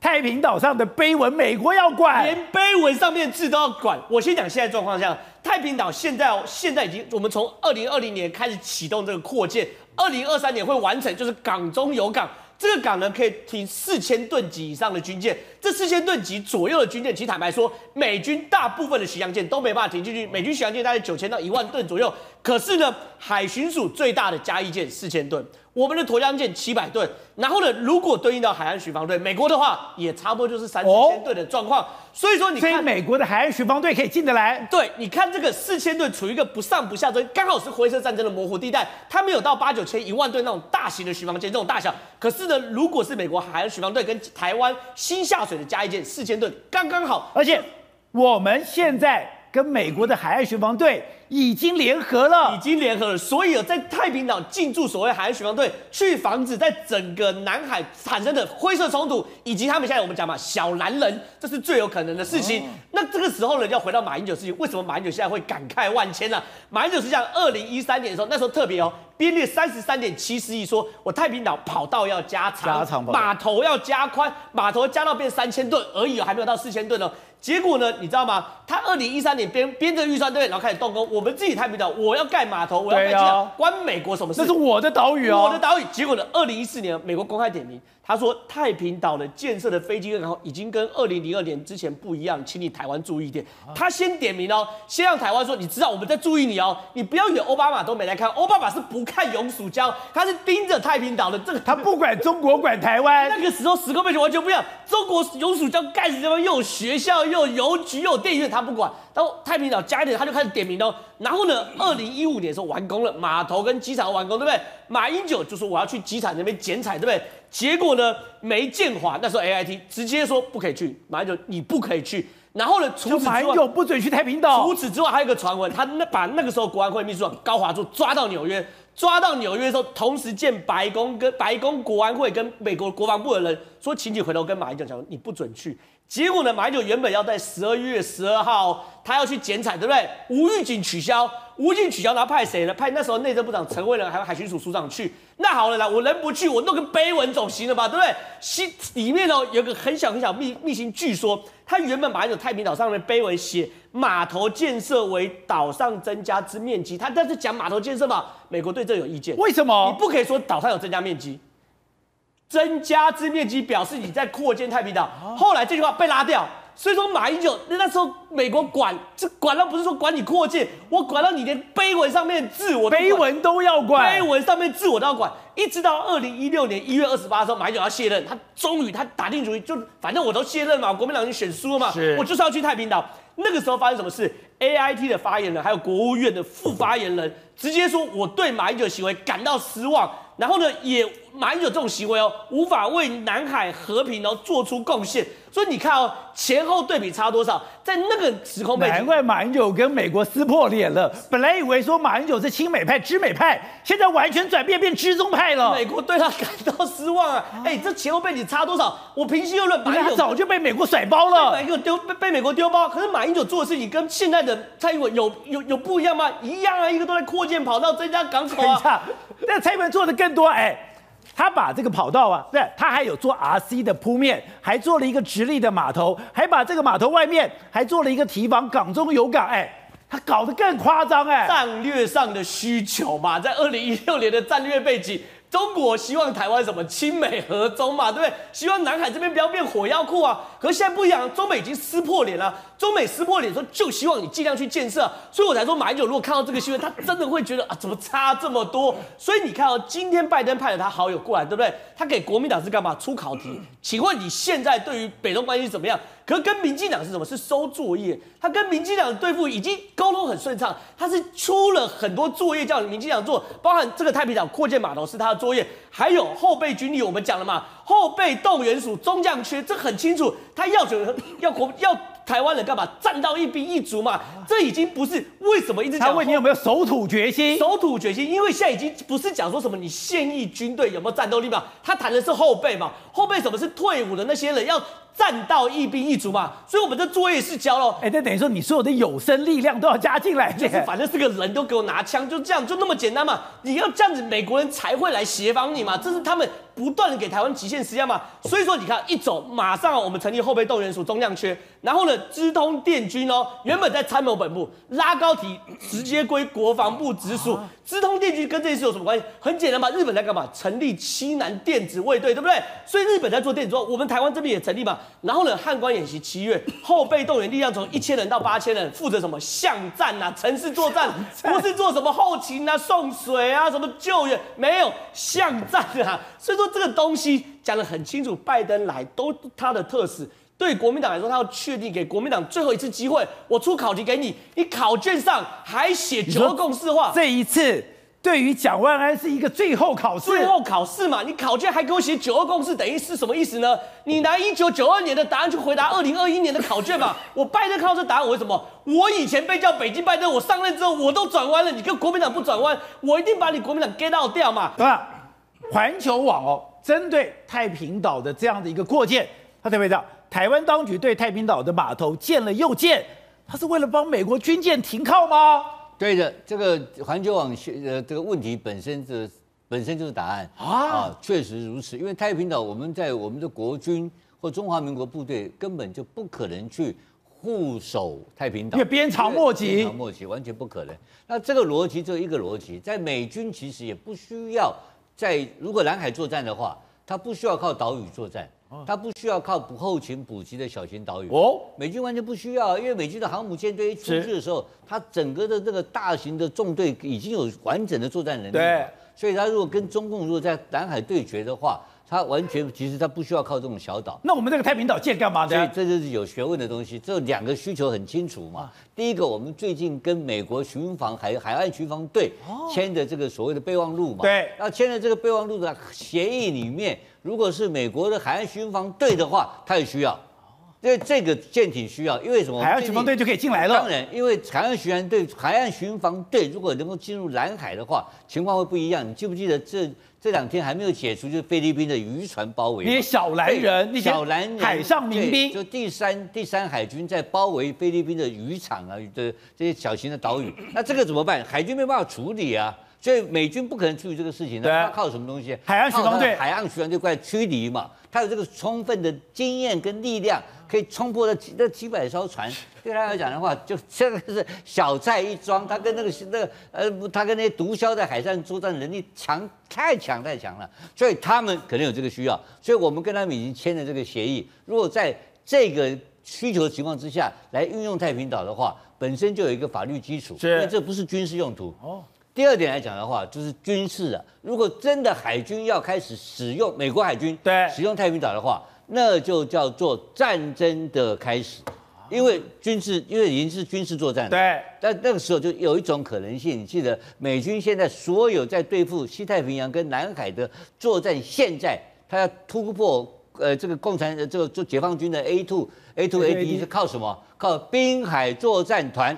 太平岛上的碑文，美国要管，连碑文上面的字都要管。我先讲现在状况下，太平岛现在现在已经，我们从二零二零年开始启动这个扩建。二零二三年会完成，就是港中有港，这个港呢可以停四千吨级以上的军舰。这四千吨级左右的军舰，其实坦白说，美军大部分的巡洋舰都没办法停进去。美军巡洋舰大概九千到一万吨左右，可是呢，海巡署最大的加义舰四千吨。我们的沱江舰七百吨，然后呢，如果对应到海岸巡防队，美国的话也差不多就是三四千吨的状况。所以说，你看美国的海岸巡防队可以进得来。对，你看这个四千吨处于一个不上不下中，刚好是灰色战争的模糊地带，它没有到八九千、一万吨那种大型的巡防舰这种大小。可是呢，如果是美国海岸巡防队跟台湾新下水的加义舰四千吨，刚刚好。而且我们现在跟美国的海岸巡防队。已经联合了，已经联合了，所以在太平岛进驻所谓海岸巡防队，去防止在整个南海产生的灰色冲突，以及他们现在我们讲嘛，小蓝人，这是最有可能的事情。哦、那这个时候呢，要回到马英九事情，为什么马英九现在会感慨万千呢、啊？马英九是讲，二零一三年的时候，那时候特别哦，编列三十三点七四亿，说我太平岛跑道要加长，加长码头要加宽，码头加到变三千吨而已，还没有到四千吨哦。结果呢，你知道吗？他二零一三年编编这个预算对，然后开始动工。我们自己太平岛，我要盖码头，我要盖机场，关美国什么事？这是我的岛屿哦，我的岛屿。结果呢，二零一四年美国公开点名。他说：“太平岛的建设的飞机然后已经跟二零零二年之前不一样，请你台湾注意一点。他先点名哦，先让台湾说，你知道我们在注意你哦，你不要以为奥巴马都没来看，奥巴马是不看永暑礁，他是盯着太平岛的这个，<laughs> 他不管中国管台湾。那个时候时空背景完全不一样，中国永暑礁盖的地方又有学校，又有邮局，又有电影院，他不管。然后太平岛加一点，他就开始点名哦。然后呢，二零一五年的时候完工了，码头跟机场完工，对不对？马英九就说我要去机场那边剪彩，对不对？”结果呢，梅建华那时候 A I T 直接说不可以去，马英九你不可以去。然后呢，除此之外，马英九不准去太平岛。除此之外，还有一个传闻，他那把那个时候国安会秘书长高华柱抓到纽约，抓到纽约的时候，同时见白宫跟白宫国安会跟美国国防部的人说，请你回头跟马英九讲，你不准去。结果呢，马英九原本要在十二月十二号他要去剪彩，对不对？无预警取消。无预警取消，然后派谁呢？派那时候内政部长陈慧仁，还有海巡署署长去。那好了啦，我人不去，我弄个碑文总行了吧？对不对？西里面哦有个很小很小秘秘辛，据说他原本把那个太平岛上面碑文写码头建设为岛上增加之面积，他但是讲码头建设嘛，美国对这有意见。为什么？你不可以说岛上有增加面积，增加之面积表示你在扩建太平岛。后来这句话被拉掉。所以说马英九那时候美国管这管到不是说管你扩建，我管到你连碑文上面字我碑文都要管，碑文上面字我都要管，一直到二零一六年一月二十八的时候，马英九要卸任，他终于他打定主意，就反正我都卸任嘛，国民党已经选输了嘛，我就是要去太平岛。那个时候发生什么事？A I T 的发言人还有国务院的副发言人直接说我对马英九的行为感到失望，然后呢也马英九这种行为哦无法为南海和平哦做出贡献。所以你看哦，前后对比差多少？在那个时空背景，难怪马英九跟美国撕破脸了。本来以为说马英九是亲美派、知美派，现在完全转变变知中派了。美国对他感到失望啊！哎、欸，这前后背景差多少？我平心而论，马英九早就被美国甩包了。马英九丢被被美国丢包，可是马英九做的事情跟现在的蔡英文有有有不一样吗？一样啊，一个都在扩建跑道、增加港口啊。那蔡英文做的更多哎。他把这个跑道啊，对，他还有做 RC 的铺面，还做了一个直立的码头，还把这个码头外面还做了一个提防，港中有港，哎，他搞得更夸张，哎，战略上的需求嘛，在二零一六年的战略背景。中国希望台湾什么亲美和中嘛，对不对？希望南海这边不要变火药库啊。可现在不一样，中美已经撕破脸了。中美撕破脸说，就希望你尽量去建设。所以我才说，马英九如果看到这个新闻，他真的会觉得啊，怎么差这么多？所以你看哦，今天拜登派了他好友过来，对不对？他给国民党是干嘛？出考题。请问你现在对于北中关系怎么样？可是跟民进党是什么？是收作业。他跟民进党的对付已经沟通很顺畅，他是出了很多作业叫民进党做，包含这个太平岛扩建码头是他的作业，还有后备军力，我们讲了嘛，后备动员署中将缺，这很清楚，他要求要国要。台湾人干嘛站到一兵一卒嘛？这已经不是为什么一直讲。他问你有没有守土决心？守土决心，因为现在已经不是讲说什么你现役军队有没有战斗力嘛？他谈的是后备嘛？后备什么是退伍的那些人要站到一兵一卒嘛？所以我们的作业是交了。哎，那等于说你所有的有生力量都要加进来，就是反正是个人都给我拿枪，就这样就那么简单嘛？你要这样子，美国人才会来协防你嘛？这是他们。不断的给台湾极限施压嘛，所以说你看一走，马上我们成立后备动员署中将缺，然后呢，直通电军哦，原本在参谋本部拉高提，直接归国防部直属。直通电军跟这件事有什么关系？很简单嘛，日本在干嘛？成立西南电子卫队，对不对？所以日本在做电子，我们台湾这边也成立嘛。然后呢，汉光演习七月，<laughs> 后备动员力量从一千人到八千人，负责什么？巷战啊，城市作战，不是做什么后勤啊，送水啊，什么救援，没有巷战啊。所以说这个东西讲得很清楚，拜登来都他的特使。对国民党来说，他要确定给国民党最后一次机会。我出考题给你，你考卷上还写九二共识的话，这一次对于蒋万安是一个最后考试。最后考试嘛，你考卷还给我写九二共识，等于是什么意思呢？你拿一九九二年的答案去回答二零二一年的考卷嘛？<laughs> 我拜登看到这答案，我为什么？我以前被叫北京拜登，我上任之后我都转弯了，你跟国民党不转弯，我一定把你国民党 get out 掉嘛？对吧？环球网哦，针对太平岛的这样的一个扩建，他特别讲。台湾当局对太平岛的码头建了又建，他是为了帮美国军舰停靠吗？对的，这个环球网呃这个问题本身是本身就是答案啊，啊，确实如此。因为太平岛我们在我们的国军或中华民国部队根本就不可能去护守太平岛，因为鞭长莫及，鞭长莫及，完全不可能。那这个逻辑只有一个逻辑，在美军其实也不需要在如果南海作战的话，他不需要靠岛屿作战。他不需要靠补后勤补给的小型岛屿哦，美军完全不需要，因为美军的航母舰队一出去的时候，它整个的这个大型的纵队已经有完整的作战能力，对，所以他如果跟中共如果在南海对决的话，他完全其实他不需要靠这种小岛。那我们这个太平岛建干嘛的？所以这就是有学问的东西，这两个需求很清楚嘛。第一个，我们最近跟美国巡防海海岸巡防队签的这个所谓的备忘录嘛，对，那签的这个备忘录的协议里面。如果是美国的海岸巡防队的话，他也需要，因为这个舰艇需要，因为什么？海岸巡防队就可以进来了。当然，因为海岸巡防队、海岸巡防队如果能够进入南海的话，情况会不一样。你记不记得这这两天还没有解除，就是菲律宾的渔船包围？那些小蓝人，那些小蓝人海上民兵，就第三第三海军在包围菲律宾的渔场啊的这些小型的岛屿，那这个怎么办？海军没办法处理啊。所以美军不可能处理这个事情的，他靠什么东西？海岸巡防队，海岸巡防队过来驱离嘛。他有这个充分的经验跟力量，可以冲破那几那几百艘船。<laughs> 对他来讲的话，就这个是小菜一桩。他跟那个那个呃，他跟那些毒枭在海上作战能力强太强太强了，所以他们可能有这个需要。所以我们跟他们已经签了这个协议。如果在这个需求的情况之下来运用太平岛的话，本身就有一个法律基础，因为这不是军事用途哦。第二点来讲的话，就是军事啊。如果真的海军要开始使用美国海军对使用太平岛的话，那就叫做战争的开始，因为军事因为已经是军事作战了。对，但那个时候就有一种可能性，你记得美军现在所有在对付西太平洋跟南海的作战，现在他要突破呃这个共产这个做解放军的 A two A two A D 是靠什么？靠滨海作战团。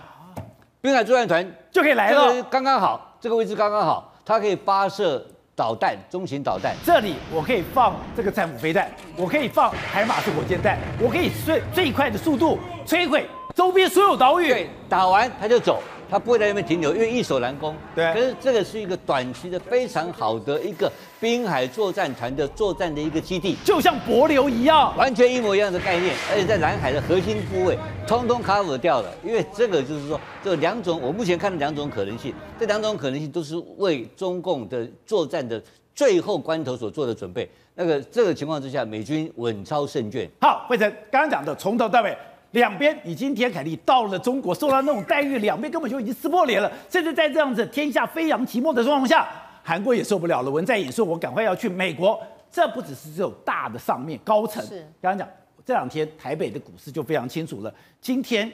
滨海作战团就可以来了，刚刚好，这个位置刚刚好，它可以发射导弹，中型导弹。这里我可以放这个战斧飞弹，我可以放海马式火箭弹，我可以最最快的速度摧毁周边所有岛屿。对，打完它就走，它不会在那边停留，因为易守难攻。对可是这个是一个短期的非常好的一个滨海作战团的作战的一个基地，就像帛琉一样，完全一模一样的概念，而且在南海的核心部位通通 cover 掉了。因为这个就是说，这两种我目前看的两种可能性，这两种可能性都是为中共的作战的最后关头所做的准备。那个这个情况之下，美军稳操胜券。好，慧诚刚刚讲的，从头到尾，两边已经田凯利到了中国，受到那种待遇，两边根本就已经撕破脸了。甚至在这样子天下飞扬其末的状况下，韩国也受不了了，文在寅说：“我赶快要去美国。”这不只是这种大的上面高层，是刚刚讲这两天台北的股市就非常清楚了。今天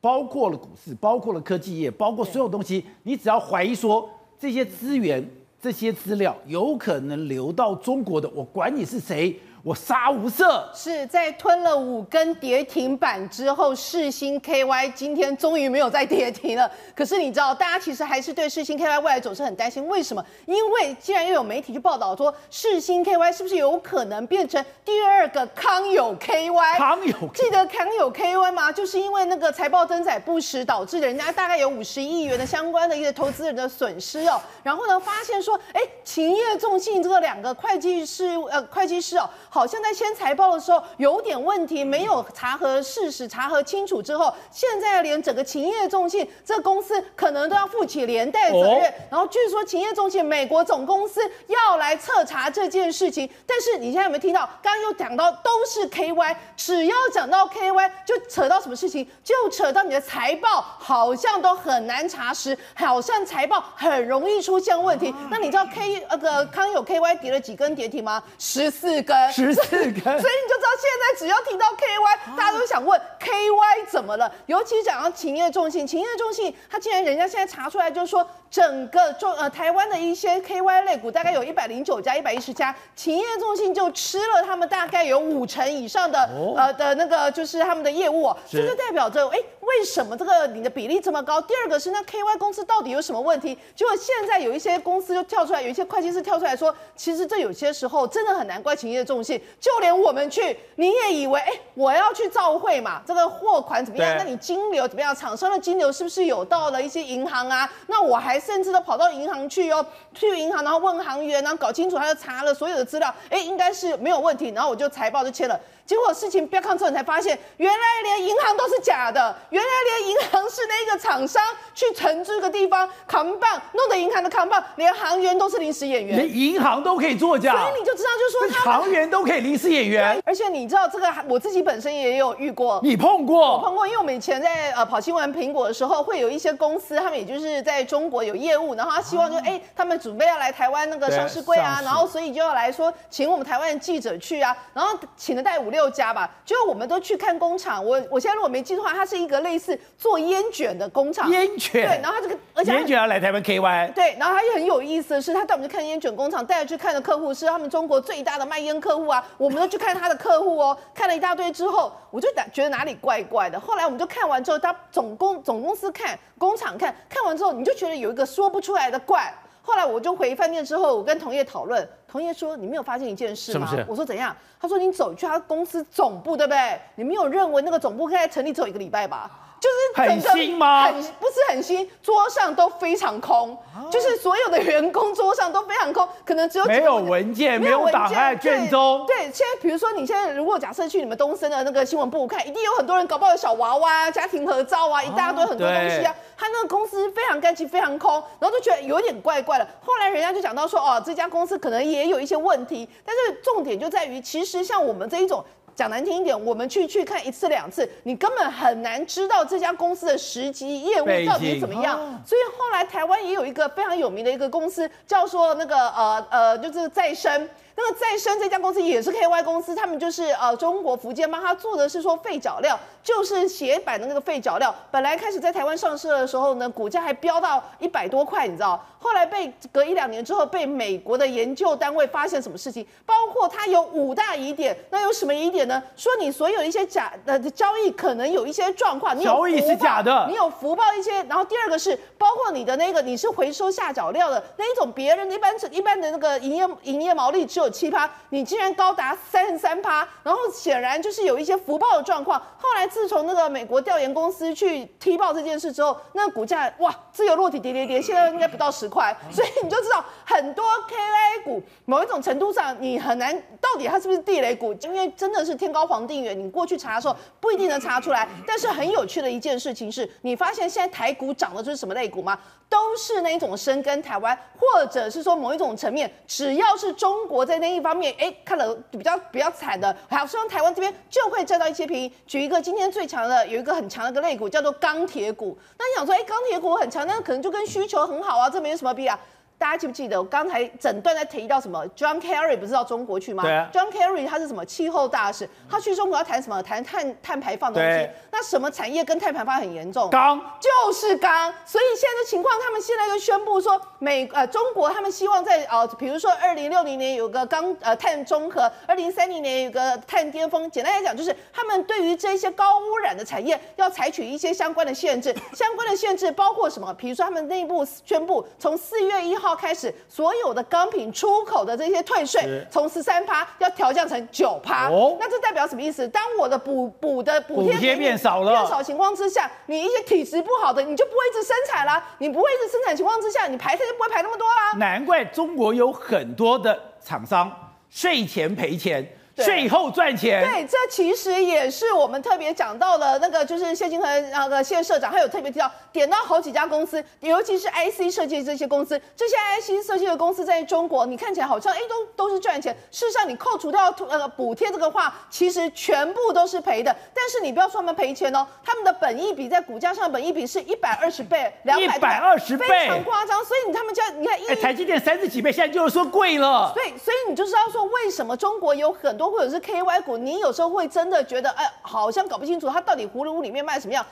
包括了股市，包括了科技业，包括所有东西，你只要怀疑说这些资源。这些资料有可能流到中国的，我管你是谁。我杀无赦，是在吞了五根跌停板之后，世星 KY 今天终于没有再跌停了。可是你知道，大家其实还是对世星 KY 未来走势很担心。为什么？因为既然又有媒体去报道说，世星 KY 是不是有可能变成第二个康友 KY？康友，记得康友 KY 吗？就是因为那个财报增载不实，导致人家大概有五十亿元的相关的一个投资人的损失哦。然后呢，发现说，哎，勤业众信这个两个会计师，呃，会计师哦。好像在签财报的时候有点问题，没有查核事实，查核清楚之后，现在连整个勤业众信这公司可能都要负起连带责任。然后据说勤业众信美国总公司要来彻查这件事情。但是你现在有没有听到？刚刚又讲到都是 KY，只要讲到 KY 就扯到什么事情？就扯到你的财报好像都很难查实，好像财报很容易出现问题。那你知道 K 那个康有 KY 跌了几根跌停吗？十四根。十四根，所以你就知道现在只要提到 KY，大家都想问 KY 怎么了？尤其讲到勤业重信，勤业重信，他竟然人家现在查出来，就是说整个中呃台湾的一些 KY 类股大概有一百零九家、一百一十家，勤业重信就吃了他们大概有五成以上的、哦、呃的那个就是他们的业务、哦，这就代表着哎为什么这个你的比例这么高？第二个是那 KY 公司到底有什么问题？结果现在有一些公司就跳出来，有一些会计师跳出来说，其实这有些时候真的很难怪勤业众信。就连我们去，你也以为，哎、欸，我要去照会嘛？这个货款怎么样？那你金流怎么样？厂商的金流是不是有到了一些银行啊？那我还甚至都跑到银行去哦，去银行然后问行员，然后搞清楚，他就查了所有的资料，哎、欸，应该是没有问题，然后我就财报就签了。结果事情不要看之后，你才发现，原来连银行都是假的，原来连银行是那个厂商去承租个地方扛棒，弄得银行的扛棒，连行员都是临时演员，连银行都可以作假，所以你就知道，就是说行员都可以临时演员，而且你知道这个，我自己本身也有遇过，你碰过？我碰过，因为我们以前在呃跑新闻苹果的时候，会有一些公司，他们也就是在中国有业务，然后他希望就哎、啊，他们准备要来台湾那个上市柜啊，然后所以就要来说请我们台湾的记者去啊，然后请了带五六家吧，就我们都去看工厂。我我现在如果没记错的话，它是一个类似做烟卷的工厂。烟卷。对，然后它这个而且烟卷要来台湾 KY。对，然后它也很有意思的是，他带我们去看烟卷工厂，带着去看的客户是他们中国最大的卖烟客户啊。我们都去看他的客户哦，<laughs> 看了一大堆之后，我就觉得哪里怪怪的。后来我们就看完之后，他总公总公司看，工厂看，看完之后你就觉得有一个说不出来的怪。后来我就回饭店之后，我跟同业讨论，同业说，你没有发现一件事吗？我说怎样？他说你走去他公司总部，对不对？你没有认为那个总部应该成立只有一个礼拜吧？就是很新吗？很不是很新，桌上都非常空，啊、就是所有的员工桌上都非常空，可能只有几没有文件，没有档案卷宗。对，现在比如说你现在如果假设去你们东森的那个新闻部看，一定有很多人搞不好有小娃娃、家庭合照啊，一大堆很多东西啊。他那个公司非常干净，非常空，然后就觉得有点怪怪的。后来人家就讲到说，哦，这家公司可能也有一些问题，但是重点就在于，其实像我们这一种。讲难听一点，我们去去看一次两次，你根本很难知道这家公司的实际业务到底怎么样。所以后来台湾也有一个非常有名的一个公司，叫做那个呃呃，就是再生。那个再生这家公司也是 KY 公司，他们就是呃中国福建帮他做的是说废脚料，就是斜板的那个废脚料。本来开始在台湾上市的时候呢，股价还飙到一百多块，你知道？后来被隔一两年之后被美国的研究单位发现什么事情？包括它有五大疑点，那有什么疑点呢？说你所有一些假的交易可能有一些状况，你有 <laughs> 交易是假的，你有福报一些。然后第二个是包括你的那个你是回收下脚料的那一种，别人一般一般的那个营业营业毛利只有。有七趴，你竟然高达三十三趴，然后显然就是有一些福报的状况。后来自从那个美国调研公司去踢爆这件事之后，那股价哇自由落体跌跌跌，<laughs> 现在应该不到十块，所以你就知道很多 K A 股某一种程度上你很难到底它是不是地雷股，因为真的是天高皇帝远，你过去查的时候不一定能查出来。但是很有趣的一件事情是，你发现现在台股涨的就是什么类股吗？都是那一种深耕台湾，或者是说某一种层面，只要是中国在在那一方面，哎，看了比较比较惨的，好，希望台湾这边就会占到一些便宜。举一个今天最强的，有一个很强的一个类股，叫做钢铁股。那你想说，哎，钢铁股很强，那可能就跟需求很好啊，这没有什么比啊。大家记不记得我刚才整段在提到什么？John Kerry 不是到中国去吗？John Kerry 他是什么气候大使？他去中国要谈什么？谈碳碳排放的东西。那什么产业跟碳排放很严重？钢就是钢。所以现在的情况，他们现在就宣布说，美呃中国他们希望在呃比如说二零六零年有个钢呃碳中和，二零三零年有个碳巅峰。简单来讲，就是他们对于这些高污染的产业要采取一些相关的限制。相关的限制包括什么？比如说他们内部宣布，从四月一号。开始，所有的钢品出口的这些退税，从十三趴要调降成九趴。哦，那这代表什么意思？当我的补补的补贴变，变少了，变少情况之下，你一些体质不好的，你就不会一直生产啦。你不会一直生产情况之下，你排碳就不会排那么多啦。难怪中国有很多的厂商税前赔钱。税后赚钱，对，这其实也是我们特别讲到的那个，就是谢金河那个谢社长，他有特别提到，点到好几家公司，尤其是 IC 设计这些公司，这些 IC 设计的公司在中国，你看起来好像哎都都是赚钱，事实上你扣除掉那个补贴这个话，其实全部都是赔的。但是你不要说他们赔钱哦，他们的本益比在股价上的本益比是一百二十倍，两百百二十倍，非常夸张。所以你他们家你看，哎，台积电三十几倍，现在就是说贵了。所以，所以你就知道说为什么中国有很多。或者是 KY 股，你有时候会真的觉得，哎，好像搞不清楚它到底葫芦里面卖什么样。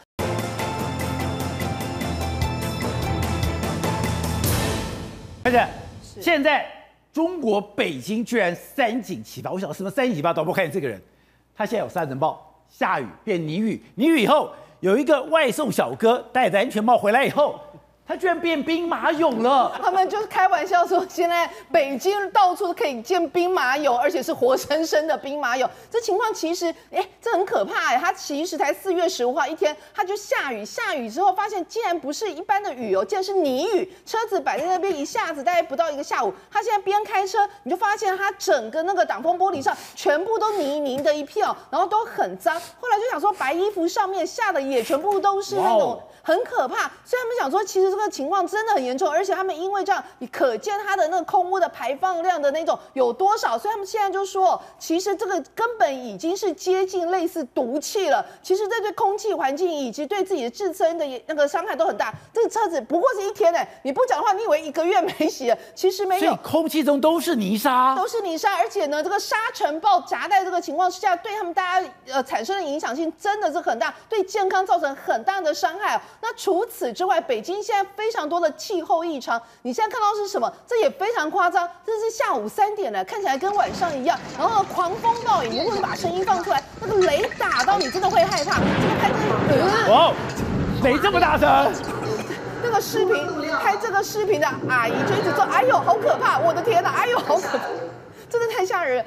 而且现在中国北京居然三井奇发，我想什么三井齐发？导播看见这个人，他现在有沙尘暴，下雨变泥雨，泥雨以后有一个外送小哥戴着安全帽回来以后。他居然变兵马俑了！他们就是开玩笑说，现在北京到处都可以见兵马俑，而且是活生生的兵马俑。这情况其实，哎，这很可怕哎！它其实才四月十五号一天，他就下雨，下雨之后发现竟然不是一般的雨哦，竟然是泥雨。车子摆在那边，一下子大概不到一个下午，他现在边开车，你就发现他整个那个挡风玻璃上全部都泥泞的一片，然后都很脏。后来就想说，白衣服上面下的也全部都是那种。很可怕，所以他们想说，其实这个情况真的很严重，而且他们因为这样，你可见它的那个空污的排放量的那种有多少，所以他们现在就说，其实这个根本已经是接近类似毒气了。其实这对空气环境以及对自己的自身的那个伤害都很大。这个车子不过是一天呢，你不讲的话，你以为一个月没洗，其实没有。所以空气中都是泥沙，都是泥沙，而且呢，这个沙尘暴夹带这个情况之下，对他们大家呃产生的影响性真的是很大，对健康造成很大的伤害。那除此之外，北京现在非常多的气候异常。你现在看到是什么？这也非常夸张。这是下午三点了，看起来跟晚上一样。然后狂风暴雨，如果你把声音放出来，那个雷打到你，真的会害怕。这个拍这个，哇，雷这么大声！那个视频拍这个视频的阿姨就一直说：“哎呦，好可怕！我的天哪，哎呦，好可怕，真的太吓人。”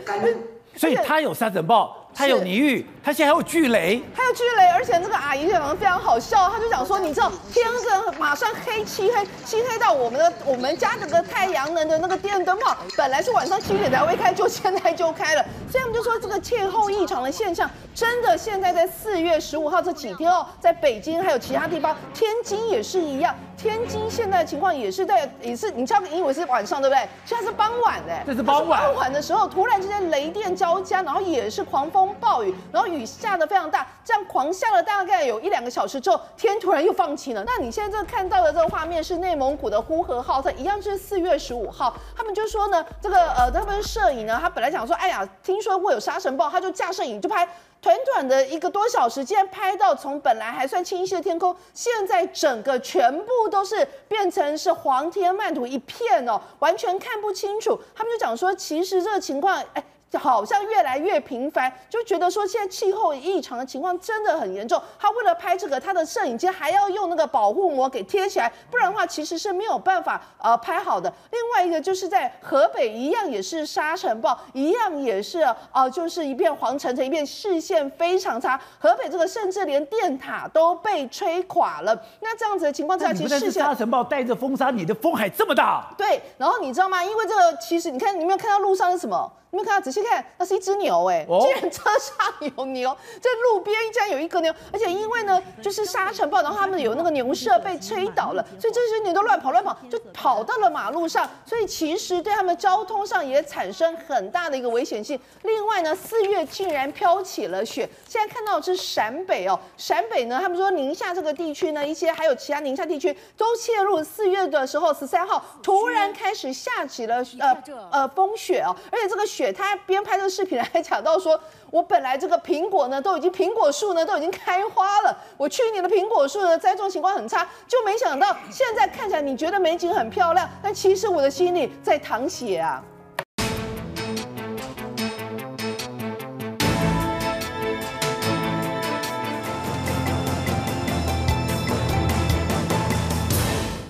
所以它有沙尘暴。他有泥浴，他现在还有巨雷，还有巨雷，而且那个阿姨讲的非常好笑，他就讲说，你知道天色马上黑漆黑，漆黑到我们的我们家这个太阳能的那个电灯泡，本来是晚上七点才会开，就现在就开了，所以我们就说这个气候异常的现象，真的现在在四月十五号这几天哦，在北京还有其他地方，天津也是一样，天津现在的情况也是在也是，你知道你以为是晚上对不对？现在是傍晚哎，这是傍晚，傍晚的时候突然之间雷电交加，然后也是狂风。暴雨，然后雨下得非常大，这样狂下了大概有一两个小时之后，天突然又放晴了。那你现在这看到的这个画面是内蒙古的呼和浩特，一样是四月十五号。他们就说呢，这个呃，他们摄影呢，他本来想说，哎呀，听说会有沙尘暴，他就架摄影就拍，短短的一个多小时，竟然拍到从本来还算清晰的天空，现在整个全部都是变成是黄天漫土一片哦，完全看不清楚。他们就讲说，其实这个情况，哎。好像越来越频繁，就觉得说现在气候异常的情况真的很严重。他为了拍这个，他的摄影机还要用那个保护膜给贴起来，不然的话其实是没有办法呃拍好的。另外一个就是在河北一样也是沙尘暴，一样也是呃就是一片黄澄澄，一片视线非常差。河北这个甚至连电塔都被吹垮了。那这样子的情况之下，其实沙尘暴带着风沙，你的风还这么大。对，然后你知道吗？因为这个其实你看，你有没有看到路上是什么？你们看到仔细看，那是一只牛哎、欸，竟然车上有牛，<laughs> 在路边竟然有一个牛，而且因为呢，<laughs> 就是沙尘暴，然后他们有那个牛舍被吹倒了，所以这些牛都乱跑乱跑，就跑到了马路上，所以其实对他们交通上也产生很大的一个危险性。另外呢，四月竟然飘起了雪，现在看到的是陕北哦，陕北呢，他们说宁夏这个地区呢，一些还有其他宁夏地区都切入四月的时候，十三号突然开始下起了呃呃风雪哦，而且这个雪。他边拍这个视频还讲到说，我本来这个苹果呢都已经苹果树呢都已经开花了，我去年的苹果树呢栽种情况很差，就没想到现在看起来你觉得美景很漂亮，但其实我的心里在淌血啊。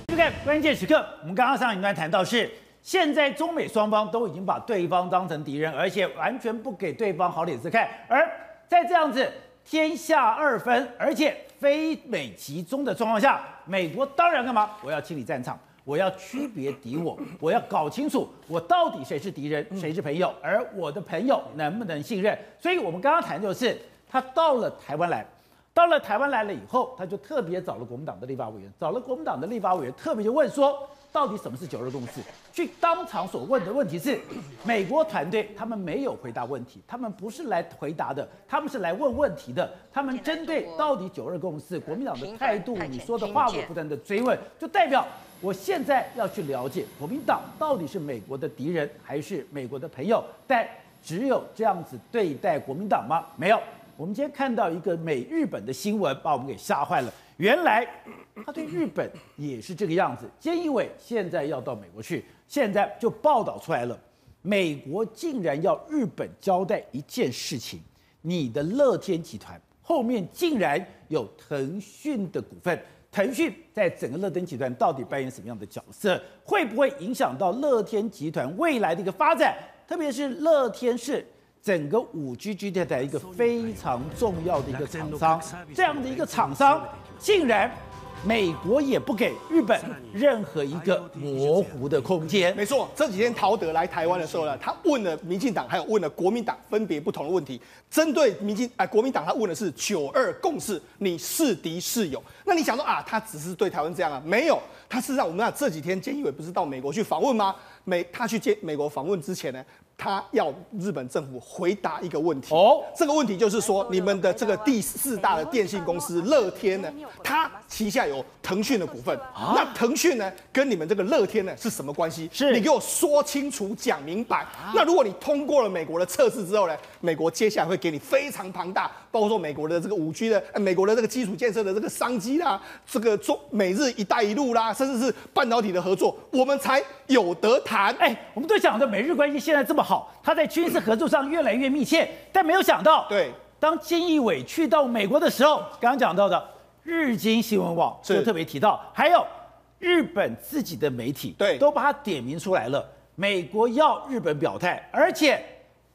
就看关键时刻，我们刚刚上一段谈到是。现在中美双方都已经把对方当成敌人，而且完全不给对方好脸色看。而在这样子天下二分，而且非美即中的状况下，美国当然干嘛？我要清理战场，我要区别敌我，我要搞清楚我到底谁是敌人，谁是朋友，而我的朋友能不能信任？所以我们刚刚谈的就是他到了台湾来，到了台湾来了以后，他就特别找了国民党的立法委员，找了国民党的立法委员，特别就问说。到底什么是九二共识？去当场所问的问题是，<coughs> 美国团队他们没有回答问题，他们不是来回答的，他们是来问问题的。他们针对到底九二共识，国民党的态度，你说的话，我不断的追问，就代表我现在要去了解国民党到底是美国的敌人还是美国的朋友？但只有这样子对待国民党吗？没有。我们今天看到一个美日本的新闻，把我们给吓坏了。原来他对日本也是这个样子。菅义伟现在要到美国去，现在就报道出来了，美国竟然要日本交代一件事情：你的乐天集团后面竟然有腾讯的股份，腾讯在整个乐天集团到底扮演什么样的角色？会不会影响到乐天集团未来的一个发展？特别是乐天是。整个五 G 基地的一个非常重要的一个厂商，这样的一个厂商，竟然美国也不给日本任何一个模糊的空间。没错，这几天陶德来台湾的时候呢，他问了民进党，还有问了国民党，分别不同的问题。针对民进哎，国民党他问的是九二共识，你是敌是友？那你想说啊，他只是对台湾这样啊？没有，他事实上我们看这几天菅义伟不是到美国去访问吗？美他去接美国访问之前呢？他要日本政府回答一个问题。哦，这个问题就是说，你们的这个第四大的电信公司乐天呢，它旗下有腾讯的股份，那腾讯呢跟你们这个乐天呢是什么关系？是。你给我说清楚讲明白。那如果你通过了美国的测试之后呢，美国接下来会给你非常庞大，包括说美国的这个五 G 的，美国的这个基础建设的这个商机啦，这个中美日一带一路啦，甚至是半导体的合作，我们才有得谈。哎，我们都讲的美日关系现在这么好。好，他在军事合作上越来越密切，但没有想到，对，当金义伟去到美国的时候，刚刚讲到的日经新闻网就特别提到，还有日本自己的媒体，对，都把它点名出来了。美国要日本表态，而且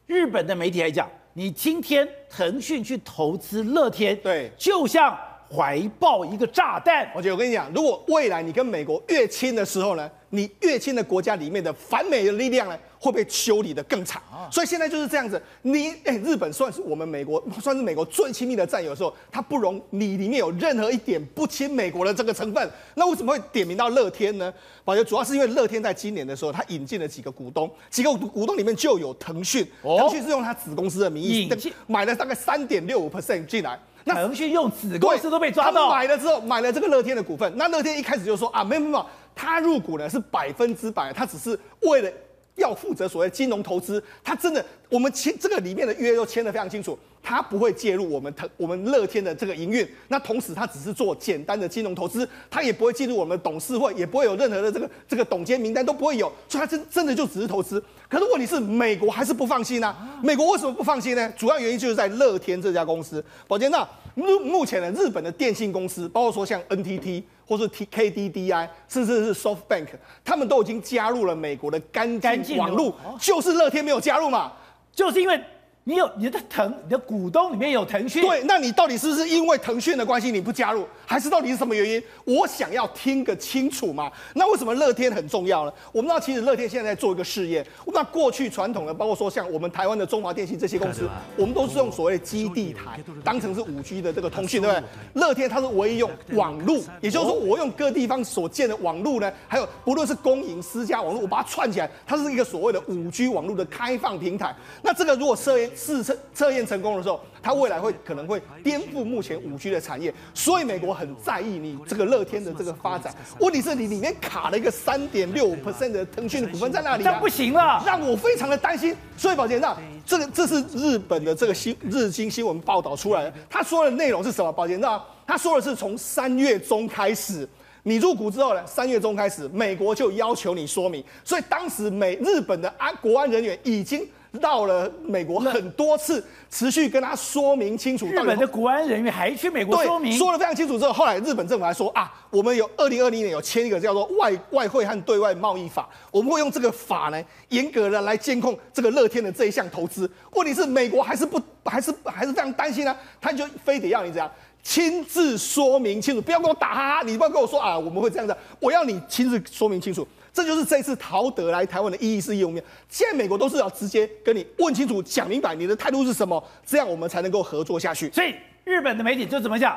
日本的媒体还讲，你今天腾讯去投资乐天，对，就像怀抱一个炸弹。而且我跟你讲，如果未来你跟美国越亲的时候呢，你越亲的国家里面的反美的力量呢，会被修理得更惨，所以现在就是这样子。你哎，日本算是我们美国，<laughs> 算是美国最亲密的战友的时候，它不容你里面有任何一点不亲美国的这个成分。那为什么会点名到乐天呢？我觉得，主要是因为乐天在今年的时候，它引进了几个股东，几个股东里面就有腾讯，腾讯是用它子公司的名义买了大概三点六五 percent 进来。那腾讯用子公司都被抓到，买了之后买了这个乐天的股份。那乐天一开始就说啊，没有没有，他入股呢是百分之百，他只是为了。要负责所谓金融投资，他真的我们签这个里面的约都签得非常清楚。他不会介入我们腾我们乐天的这个营运，那同时他只是做简单的金融投资，他也不会进入我们的董事会，也不会有任何的这个这个董监名单都不会有，所以他真真的就只是投资。可是问题是美国还是不放心啊？美国为什么不放心呢？主要原因就是在乐天这家公司。宝杰，那目目前的日本的电信公司，包括说像 NTT 或是 TKDDI，甚至是 SoftBank，他们都已经加入了美国的干净网络，就是乐天没有加入嘛，就是因为。你有你的腾，你的股东里面有腾讯，对，那你到底是不是因为腾讯的关系你不加入，还是到底是什么原因？我想要听个清楚嘛。那为什么乐天很重要呢？我们知道其实乐天现在在做一个试验。那过去传统的，包括说像我们台湾的中华电信这些公司，我们都是用所谓的基地台当成是五 G 的这个通讯，对不对？乐天它是唯一用网路，也就是说我用各地方所建的网路呢，还有不论是公营私家网络，我把它串起来，它是一个所谓的五 G 网络的开放平台。那这个如果测验试测测验成功的时候，它未来会可能会颠覆目前五 G 的产业，所以美国很在意你这个乐天的这个发展。<laughs> 问题是你里面卡了一个三点六五 percent 的腾讯的股份在那里，这样不行了，让我非常的担心。所以宝杰，那这个这是日本的这个新日经新闻报道出来的，他说的内容是什么？宝杰，那他说的是从三月中开始，你入股之后呢，三月中开始，美国就要求你说明。所以当时美日本的安国安人员已经。到了美国很多次，持续跟他说明清楚。日本的国安人员还去美国说明，说得非常清楚之后，后来日本政府还说啊，我们有二零二零年有签一个叫做外外汇和对外贸易法，我们会用这个法呢，严格的来监控这个乐天的这一项投资。问题是美国还是不还是还是非常担心啊，他就非得要你这样亲自说明清楚，不要跟我打哈哈，你不要跟我说啊，我们会这样子，我要你亲自说明清楚。这就是这次陶德来台湾的意义是业务面。现在美国都是要直接跟你问清楚、讲明白你的态度是什么，这样我们才能够合作下去。所以日本的媒体就怎么讲？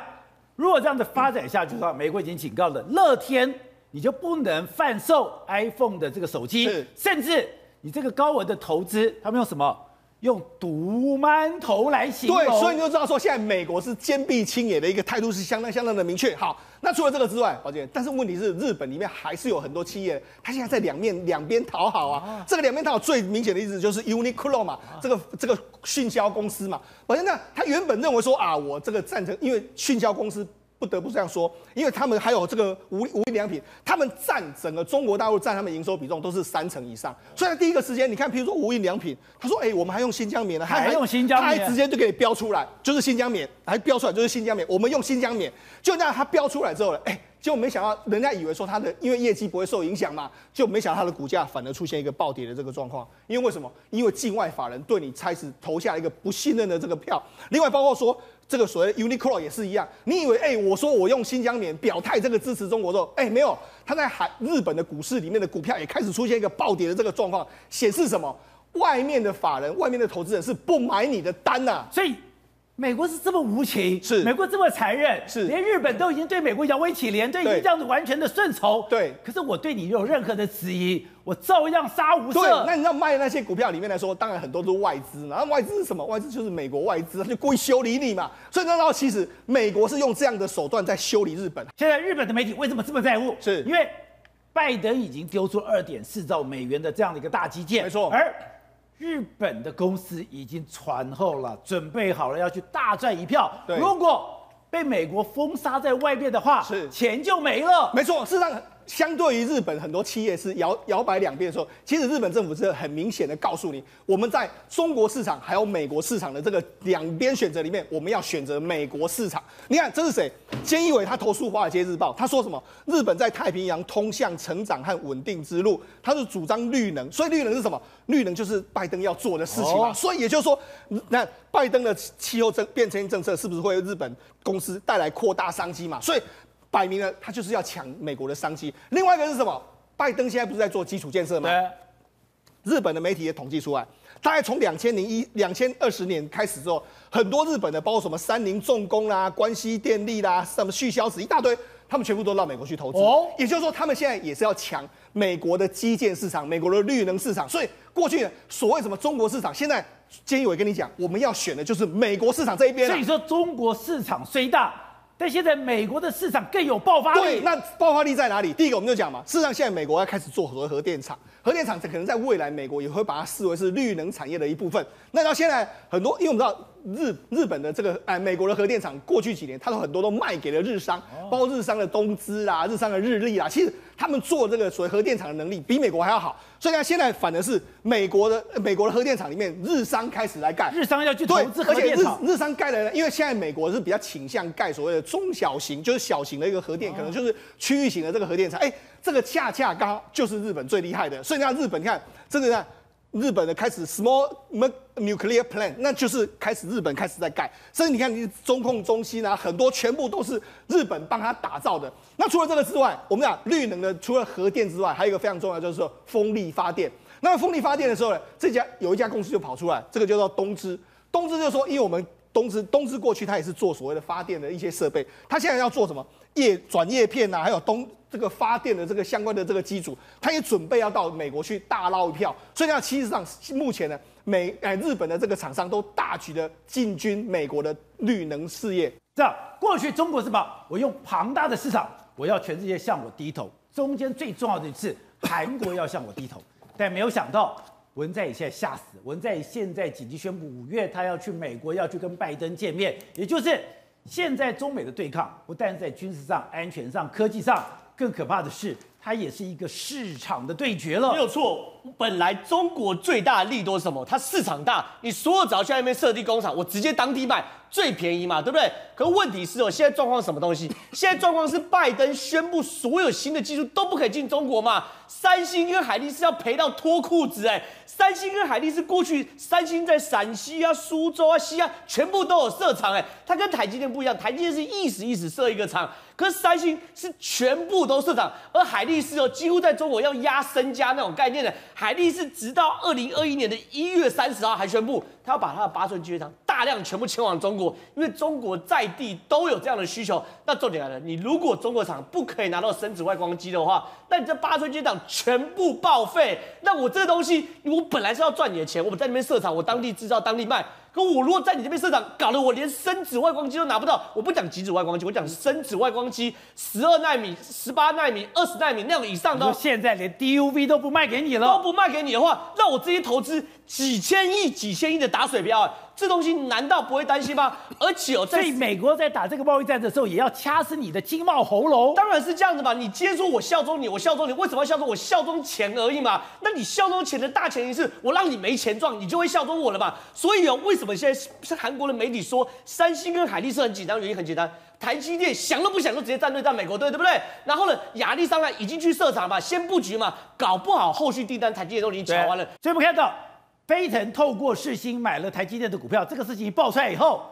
如果这样子发展下去的话，美国已经警告了乐天，你就不能贩售 iPhone 的这个手机，甚至你这个高额的投资，他们用什么？用毒馒头来形容。对，所以你就知道说，现在美国是坚壁清野的一个态度是相当相当的明确。好。那除了这个之外，宝杰，但是问题是日本里面还是有很多企业，它现在在两面两边讨好啊。啊这个两边讨好最明显的意思就是 Uniqlo 嘛，啊、这个这个迅销公司嘛。宝杰，那他原本认为说啊，我这个赞成，因为迅销公司。不得不这样说，因为他们还有这个无无印良品，他们占整个中国大陆占他们营收比重都是三成以上。所以在第一个时间，你看，比如说无印良品，他说：“哎、欸，我们还用新疆棉呢，还，还用新疆棉，他还直接就给你标出来，就是新疆棉，还标出来就是新疆棉，我们用新疆棉。”就那样，他标出来之后呢，哎、欸。结果没想到，人家以为说他的因为业绩不会受影响嘛，就没想到他的股价反而出现一个暴跌的这个状况。因为为什么？因为境外法人对你开始投下一个不信任的这个票。另外，包括说这个所谓 Uniqlo 也是一样，你以为哎、我说我用新疆棉表态这个支持中国之后，哎、欸，没有，他在海日本的股市里面的股票也开始出现一个暴跌的这个状况，显示什么？外面的法人、外面的投资人是不买你的单呐、所以。美国是这么无情，是美国这么残忍，是连日本都已经对美国摇尾乞怜，对，已经这样子完全的顺从，对。可是我对你有任何的质疑，我照样杀无赦。对，那你知道卖那些股票里面来说，当然很多都是外资，然后外资是什么？外资就是美国外资，他就故意修理你嘛。所以那时候其实美国是用这样的手段在修理日本。现在日本的媒体为什么这么在乎？是因为拜登已经丢出二点四兆美元的这样的一个大基建，没错，而。日本的公司已经传后了，准备好了要去大赚一票。如果被美国封杀在外面的话，是钱就没了。没错，事实上。相对于日本很多企业是摇摇摆两边的时候，其实日本政府是很明显的告诉你，我们在中国市场还有美国市场的这个两边选择里面，我们要选择美国市场。你看这是谁？菅义伟他投诉《华尔街日报》，他说什么？日本在太平洋通向成长和稳定之路，他是主张绿能，所以绿能是什么？绿能就是拜登要做的事情嘛。哦、所以也就是说，那拜登的气候政变迁政策是不是会为日本公司带来扩大商机嘛？所以。摆明了，他就是要抢美国的商机。另外一个是什么？拜登现在不是在做基础建设吗？日本的媒体也统计出来，大概从两千零一、两千二十年开始之后，很多日本的，包括什么三菱重工啦、关西电力啦、什么旭硝子一大堆，他们全部都到美国去投资。哦，也就是说，他们现在也是要抢美国的基建市场、美国的绿能市场。所以过去所谓什么中国市场，现在菅义伟跟你讲，我们要选的就是美国市场这一边。所以说，中国市场虽大。那现在美国的市场更有爆发力。对，那爆发力在哪里？第一个我们就讲嘛，事实上现在美国要开始做核核电厂，核电厂可能在未来美国也会把它视为是绿能产业的一部分。那到现在很多，因为我们知道日日本的这个哎美国的核电厂过去几年，它都很多都卖给了日商，包括日商的东芝啦、日商的日立啦，其实他们做这个所谓核电厂的能力比美国还要好。所以呢，现在反而是美国的美国的核电厂里面，日商开始来盖，日商要去投资核而且电厂。日日商盖的呢，因为现在美国是比较倾向盖所谓的中小型，就是小型的一个核电，可能就是区域型的这个核电厂。哎，这个恰恰刚好就是日本最厉害的。所以你看日本，你看这个呢，日本的开始 small nuclear plant，那就是开始日本开始在盖。甚至你看你中控中心啊，很多全部都是日本帮他打造的。那除了这个之外，我们讲绿能的，除了核电之外，还有一个非常重要，就是说风力发电。那么风力发电的时候呢，这家有一家公司就跑出来，这个叫做东芝。东芝就说，因为我们东芝东芝过去它也是做所谓的发电的一些设备，它现在要做什么叶转叶片呐、啊，还有东这个发电的这个相关的这个机组，他也准备要到美国去大捞一票。所以呢，其实上目前呢，美哎日本的这个厂商都大举的进军美国的绿能事业。这样，过去中国是吧？我用庞大的市场。我要全世界向我低头，中间最重要的是韩国要向我低头，但没有想到文在寅现在吓死，文在寅现在紧急宣布五月他要去美国，要去跟拜登见面，也就是现在中美的对抗不但在军事上、安全上、科技上，更可怕的是它也是一个市场的对决了。没有错，本来中国最大利多是什么？它市场大，你所有只要去那边设立工厂，我直接当地卖。最便宜嘛，对不对？可问题是哦，现在状况什么东西？现在状况是拜登宣布所有新的技术都不可以进中国嘛？三星跟海力士要赔到脱裤子哎！三星跟海力士过去，三星在陕西啊、苏州啊、西安全部都有设厂哎，它跟台积电不一样，台积电是一时一时设一个厂，可是三星是全部都设厂，而海力士哦，几乎在中国要压身家那种概念的，海力士直到二零二一年的一月三十号还宣布，他要把他的八寸机械厂大量全部迁往中国，因为中国在地都有这样的需求。那重点来了，你如果中国厂不可以拿到深紫外光机的话，那你这八寸机厂全部报废。那我这东西，我本来是要赚你的钱，我在那边设厂，我当地制造，当地卖。可我如果在你这边设厂，搞得我连深紫外光机都拿不到。我不讲极紫外光机，我讲深紫外光机，十二纳米、十八纳米、二十纳米那种以上的。现在连 DUV 都不卖给你了，都不卖给你的话，那我这些投资几千亿、几千亿的打水漂，这东西难道不会担心吗？而且哦，所以美国在打这个贸易战的时候，也要掐死你的经贸喉咙。当然是这样子嘛。你今天说我效忠你，我效忠你，为什么要效忠？我效忠钱而已嘛。那你效忠钱的大前提是我让你没钱赚，你就会效忠我了嘛。所以哦，为什么现在是韩国的媒体说三星跟海力士很紧张？原因很简单，台积电想都不想就直接站队在美国队，对不对？然后呢，亚利桑那已经去设厂嘛，先布局嘛，搞不好后续订单台积电都已经抢完了。所以我们看到。飞腾透过世芯买了台积电的股票，这个事情一爆出来以后，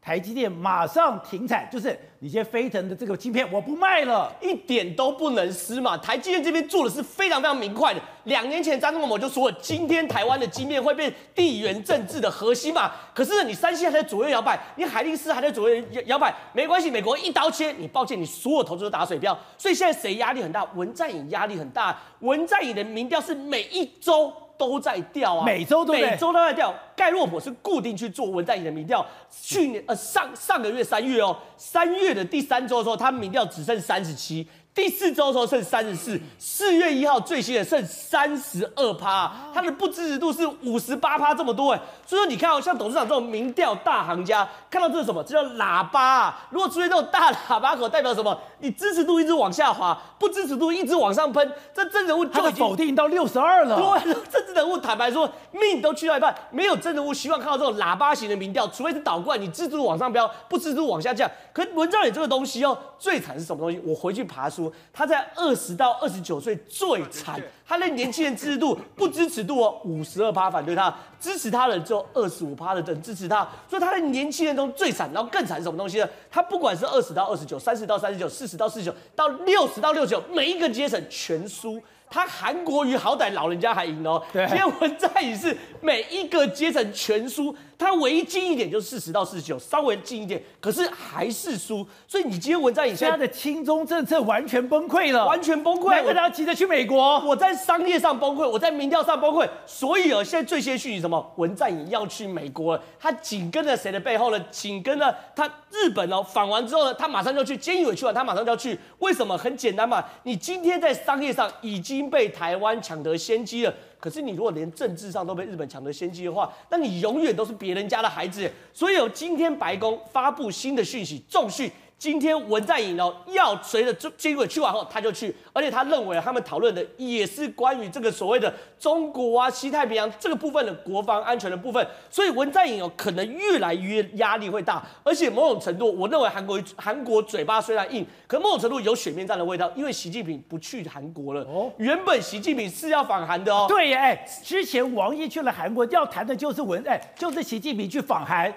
台积电马上停产，就是你先飞腾的这个晶片我不卖了，一点都不能失嘛。台积电这边做的是非常非常明快的。两年前张忠谋就说，今天台湾的晶片会变地缘政治的核心嘛。可是你三星还在左右摇摆，你海力士还在左右摇摆，没关系，美国一刀切，你抱歉，你所有投资都打水漂。所以现在谁压力很大？文在寅压力很大。文在寅的民调是每一周。都在掉啊，每周都每周都在掉。盖洛普是固定去做文在寅的民调，去年呃上上个月三月哦，三月的第三周的时候，他民调只剩三十七。第四周的时候剩三十四，四月一号最新的剩三十二趴，它的不支持度是五十八趴这么多哎，所以说你看哦，像董事长这种民调大行家，看到这是什么？这叫喇叭啊！如果出现这种大喇叭口，代表什么？你支持度一直往下滑，不支持度一直往上喷，这政治人物就已经否定到六十二了。对，政治人物坦白说，命都去到一半，没有政治人物希望看到这种喇叭型的民调，除非是倒灌，你支持度往上飙，不支持度往下降。可文章里这个东西哦，最惨是什么东西？我回去爬书。他在二十到二十九岁最惨，他的年轻人支持度不支持度哦，五十二趴反对他，支持他的人只有二十五趴的人支持他，所以他的年轻人中最惨，然后更惨是什么东西呢？他不管是二十到二十九、三十到三十九、四十到四十九到六十到六十九，每一个阶层全输。他韩国瑜好歹老人家还赢哦，今天文在寅是每一个阶层全输，他唯一近一点就是四十到四十九，稍微近一点，可是还是输。所以你今天文在寅现在他的亲中政策完全崩溃了，完全崩溃。难怪他要急着去美国。我在商业上崩溃，我在民调上崩溃，所以哦，现在最先讯息什么？文在寅要去美国了，他紧跟着谁的背后呢？紧跟着他日本哦，访完之后呢，他马上就去，菅义伟去完，他马上就要去。为什么？很简单嘛，你今天在商业上已经被台湾抢得先机了，可是你如果连政治上都被日本抢得先机的话，那你永远都是别人家的孩子。所以有，今天白宫发布新的讯息，重讯。今天文在寅哦，要随着菅义伟去完后，他就去，而且他认为他们讨论的也是关于这个所谓的中国啊、西太平洋这个部分的国防安全的部分，所以文在寅哦，可能越来越压力会大，而且某种程度，我认为韩国韩国嘴巴虽然硬，可某种程度有水面站的味道，因为习近平不去韩国了。哦，原本习近平是要访韩的哦。对耶，哎，之前王毅去了韩国，要谈的就是文，哎，就是习近平去访韩。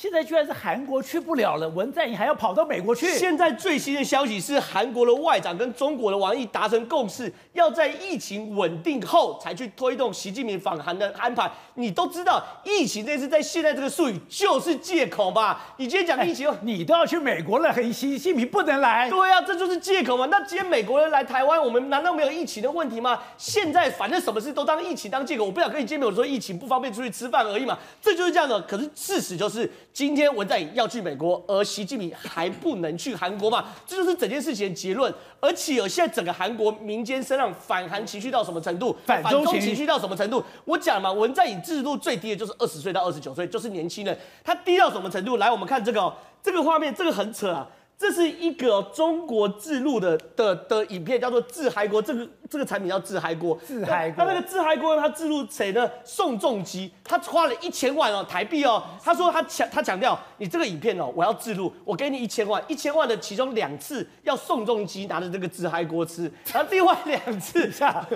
现在居然是韩国去不了了，文在寅还要跑到美国去。现在最新的消息是，韩国的外长跟中国的王毅达成共识，要在疫情稳定后才去推动习近平访韩的安排。你都知道，疫情这次在现在这个术语就是借口吧？你今天讲疫情，哎，你都要去美国了，习近平不能来。对啊，这就是借口嘛。那今天美国人来台湾，我们难道没有疫情的问题吗？现在反正什么事都当疫情当借口，我不想跟你见面，我说疫情不方便出去吃饭而已嘛。这就是这样的。可是事实就是。今天文在寅要去美国，而习近平还不能去韩国嘛？这就是整件事情的结论。而且有现在整个韩国民间声浪反韩情绪到什么程度？反中情绪到什么程度？我讲嘛，文在寅支持度最低的就是二十岁到二十九岁，就是年轻人。他低到什么程度？来，我们看这个、哦，这个画面，这个很扯啊。这是一个中国制录的的的影片，叫做“自嗨锅”。这个这个产品叫“自嗨锅”。自嗨锅。他那个自嗨锅，他制录谁呢？宋仲基，他花了一千万哦台币哦。他说他强他强调，你这个影片哦，我要制录，我给你一千万，一千万的其中两次要宋仲基拿着这个自嗨锅吃，然后另外两次下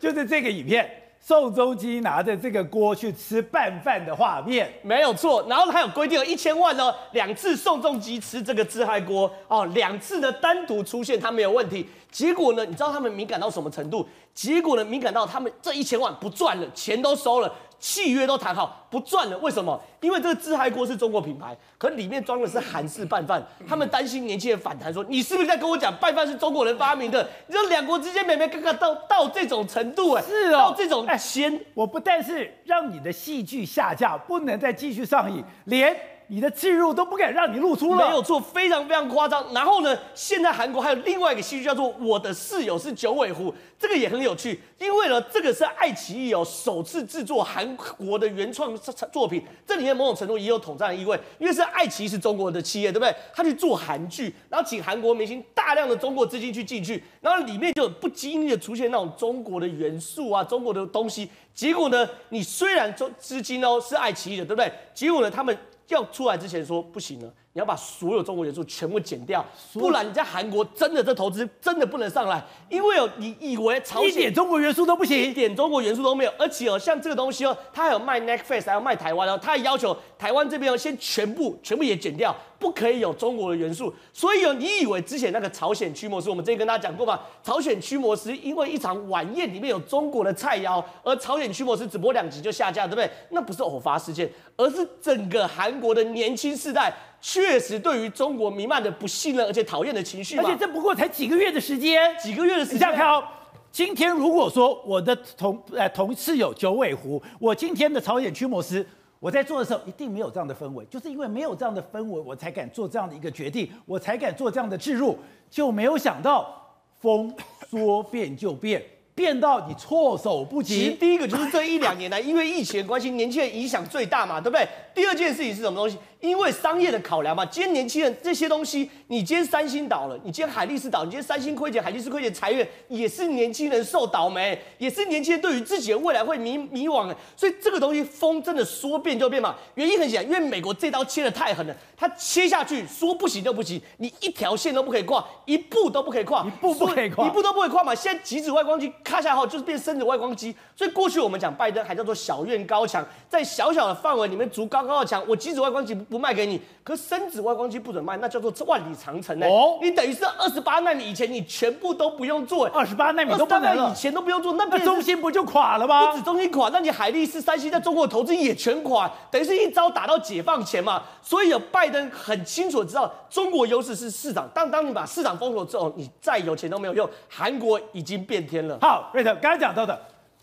就是这个影片。宋仲基拿着这个锅去吃拌饭的画面没有错，然后他有规定了一千万呢，两次宋仲基吃这个自嗨锅哦，两次呢单独出现他没有问题，结果呢，你知道他们敏感到什么程度？结果呢，敏感到他们这一千万不赚了，钱都收了。契约都谈好不赚了，为什么？因为这个自嗨锅是中国品牌，可里面装的是韩式拌饭，他们担心年轻人反弹，说你是不是在跟我讲拌饭是中国人发明的？你说两国之间，每每刚刚到到这种程度，哎，是哦，到这种先、欸，我不但是让你的戏剧下架，不能再继续上映，连。你的置入都不敢让你露出了，没有错，非常非常夸张。然后呢，现在韩国还有另外一个戏剧叫做《我的室友是九尾狐》，这个也很有趣，因为呢，这个是爱奇艺哦首次制作韩国的原创作品，这里面某种程度也有统战的意味，因为是爱奇艺是中国的企业，对不对？他去做韩剧，然后请韩国明星大量的中国资金去进去，然后里面就不经意的出现那种中国的元素啊，中国的东西。结果呢，你虽然中资金哦是爱奇艺的，对不对？结果呢，他们。要出来之前说不行了，你要把所有中国元素全部剪掉，不然你在韩国真的这投资真的不能上来，因为有，你以为朝鲜一点中国元素都不行，一点中国元素都没有，而且哦，像这个东西哦，它还有卖 Netflix，还有卖台湾哦，它还要求台湾这边哦先全部全部也剪掉，不可以有中国的元素。所以哦，你以为之前那个朝鲜驱魔师，我们之前跟大家讲过吗？朝鲜驱魔师因为一场晚宴里面有中国的菜肴，而朝鲜驱魔师只播两集就下架，对不对？那不是偶发事件，而是整个韩国的年轻世代。确实，对于中国弥漫着不信任而且讨厌的情绪，而且这不过才几个月的时间，几个月的时间。你这样看哦，今天如果说我的同呃同事有九尾狐，我今天的朝鲜驱魔师，我在做的时候一定没有这样的氛围，就是因为没有这样的氛围，我才敢做这样的一个决定，我才敢做这样的置入，就没有想到风说变就变。变到你措手不及。其实第一个就是这一两年来，因为疫情的关系，年轻人影响最大嘛，对不对？第二件事情是什么东西？因为商业的考量嘛。今天年轻人这些东西，你今天三星倒了，你今天海力士倒，你今天三星亏钱，海力士亏钱裁员，也是年轻人受倒霉，也是年轻人对于自己的未来会迷迷惘。所以这个东西风真的说变就变嘛。原因很简单，因为美国这刀切的太狠了，它切下去说不行就不行，你一条线都不可以跨，一步都不可以跨，一步不可以跨，一步都不可以跨嘛。现在极紫外光机。卡下后就是变深紫外光机，所以过去我们讲拜登还叫做小院高墙，在小小的范围里面筑高高的墙。我极紫外光机不卖给你，可是深紫外光机不准卖，那叫做万里长城呢。哦，你等于是二十八纳米以前你全部都不用做，二十八纳米都不能了，以前都不用做，那那中心不就垮了吗？不止中芯垮，那你海力士、三星在中国投资也全垮，等于是一招打到解放前嘛。所以有拜拜登很清楚的知道中国优势是市场，但当你把市场封锁之后，你再有钱都没有用。韩国已经变天了。好，瑞特刚才讲到的，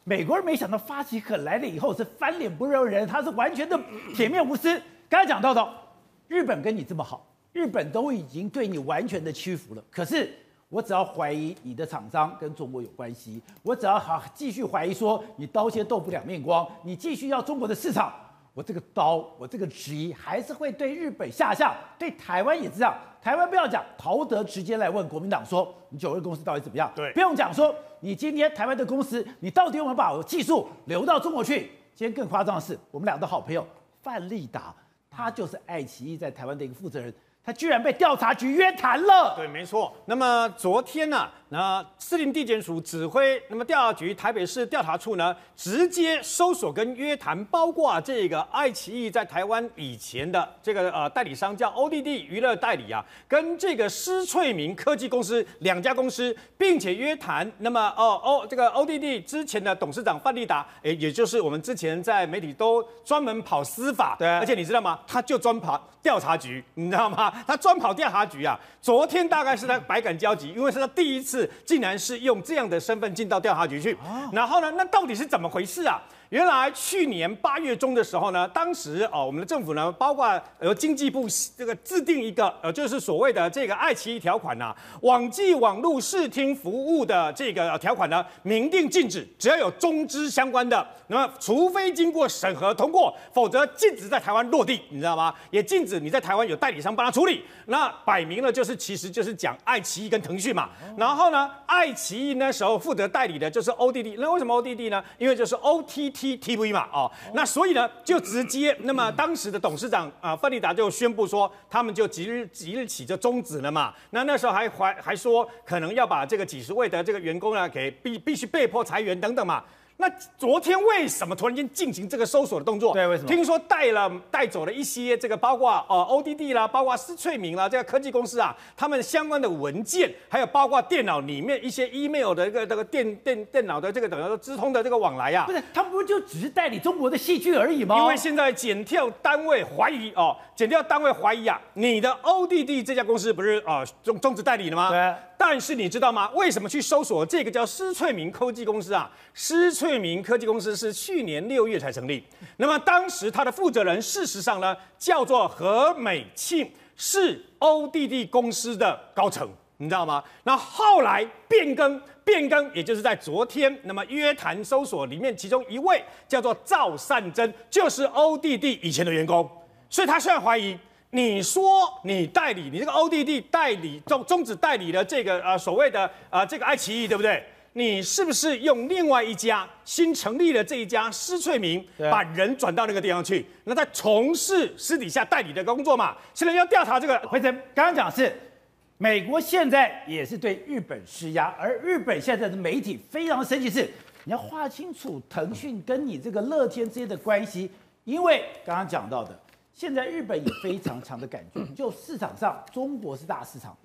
美国人没想到发起可来了以后是翻脸不认人，他是完全的 <laughs> 铁面无私。刚才讲到的，日本跟你这么好，日本都已经对你完全的屈服了，可是。我只要怀疑你的厂商跟中国有关系，我只要好继续怀疑说你刀先豆腐两面光，你继续要中国的市场，我这个刀，我这个质疑还是会对日本下降，对台湾也是这样。台湾不要讲，陶德直接来问国民党说，你九二公司到底怎么样？对，不用讲说你今天台湾的公司，你到底有没有把我技术留到中国去？今天更夸张的是，我们俩的好朋友范立达，他就是爱奇艺在台湾的一个负责人。他居然被调查局约谈了。对，没错。那么昨天呢、那司令地检署指挥，那么调查局台北市调查处呢，直接搜索跟约谈，包括这个爱奇艺在台湾以前的这个呃代理商叫 ODD 娱乐代理啊，跟这个施翠明科技公司两家公司，并且约谈。那么哦哦，这个 ODD 之前的董事长范立达，哎，也就是我们之前在媒体都专门跑司法，对，而且你知道吗？他就专跑调查局，你知道吗？<laughs> 他专跑调查局啊！昨天大概是他百感交集，因为是他第一次，竟然是用这样的身份进到调查局去。然后呢，那到底是怎么回事啊？原来去年八月中的时候呢，当时哦，我们的政府呢，包括由经济部这个制定一个呃，就是所谓的这个爱奇艺条款呐、啊，网际网络视听服务的这个条款呢，明定禁止，只要有中资相关的，那么除非经过审核通过，否则禁止在台湾落地，你知道吗？也禁止你在台湾有代理商帮他处理。那摆明了就是，其实就是讲爱奇艺跟腾讯嘛。然后呢，爱奇艺那时候负责代理的就是 ODD，那为什么 ODD 呢？因为就是 OTT。T T V 嘛，哦，那所以呢，就直接，那么当时的董事长啊，范立达就宣布说，他们就即日即日起就终止了嘛。那那时候还还还说，可能要把这个几十位的这个员工呢，给必必须被迫裁员等等嘛。那昨天为什么突然间进行这个搜索的动作？对，为什么？听说带了带走了一些这个，包括呃 ODD 啦，包括施翠明啦，这个科技公司啊，他们相关的文件，还有包括电脑里面一些 email 的一个这个电电电脑的这个等于说资通的这个往来啊。不是，他们不就只是代理中国的戏剧而已吗？因为现在检调单位怀疑哦，检调单位怀疑啊，你的 ODD 这家公司不是啊终终止代理了吗？对。但是你知道吗？为什么去搜索这个叫施翠明科技公司啊？施翠明科技公司是去年六月才成立。那么当时他的负责人，事实上呢，叫做何美庆，是 ODD 公司的高层，你知道吗？那后来变更，变更，也就是在昨天，那么约谈搜索里面，其中一位叫做赵善珍，就是 ODD 以前的员工，所以他现在怀疑。你说你代理，你这个 ODD 代理终终止代理的这个呃所谓的、呃、这个爱奇艺对不对？你是不是用另外一家新成立的这一家施翠明，把人转到那个地方去，那在从事私底下代理的工作嘛？现在要调查这个，回成刚刚讲是美国现在也是对日本施压，而日本现在的媒体非常生气，是你要划清楚腾讯跟你这个乐天之间的关系，因为刚刚讲到的。现在日本也非常强的感觉，就市场上，中国是大市场，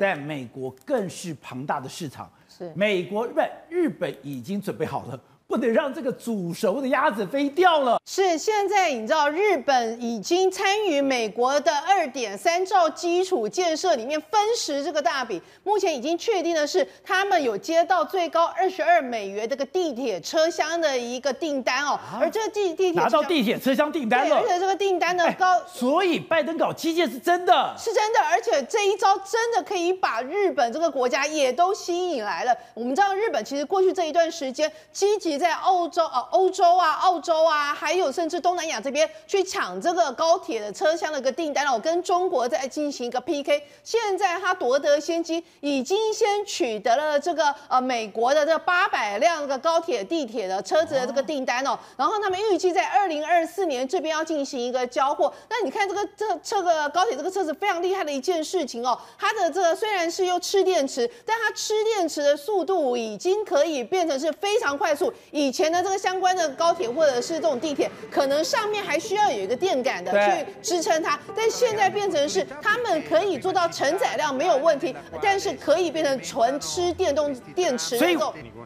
但美国更是庞大的市场。是美国日本，日本已经准备好了。不能让这个煮熟的鸭子飞掉了。是，现在你知道日本已经参与美国的二点三兆基础建设里面分食这个大饼。目前已经确定的是，他们有接到最高二十二美元这个地铁车厢的一个订单哦。啊、而这个地地铁拿到地铁车厢订单了，而且这个订单呢高、哎，所以拜登搞基建是真的，是真的，而且这一招真的可以把日本这个国家也都吸引来了。我们知道日本其实过去这一段时间积极。在欧洲啊、欧洲啊、澳洲啊，还有甚至东南亚这边去抢这个高铁的车厢的一个订单哦，跟中国在进行一个 PK。现在他夺得先机，已经先取得了这个呃美国的这八百辆这个高铁、地铁的车子的这个订单哦。然后他们预计在二零二四年这边要进行一个交货。那你看这个这这个高铁这个车子非常厉害的一件事情哦，它的这个虽然是又吃电池，但它吃电池的速度已经可以变成是非常快速。以前的这个相关的高铁或者是这种地铁，可能上面还需要有一个电杆的去支撑它，但现在变成是他们可以做到承载量没有问题，但是可以变成纯吃电动电池所以。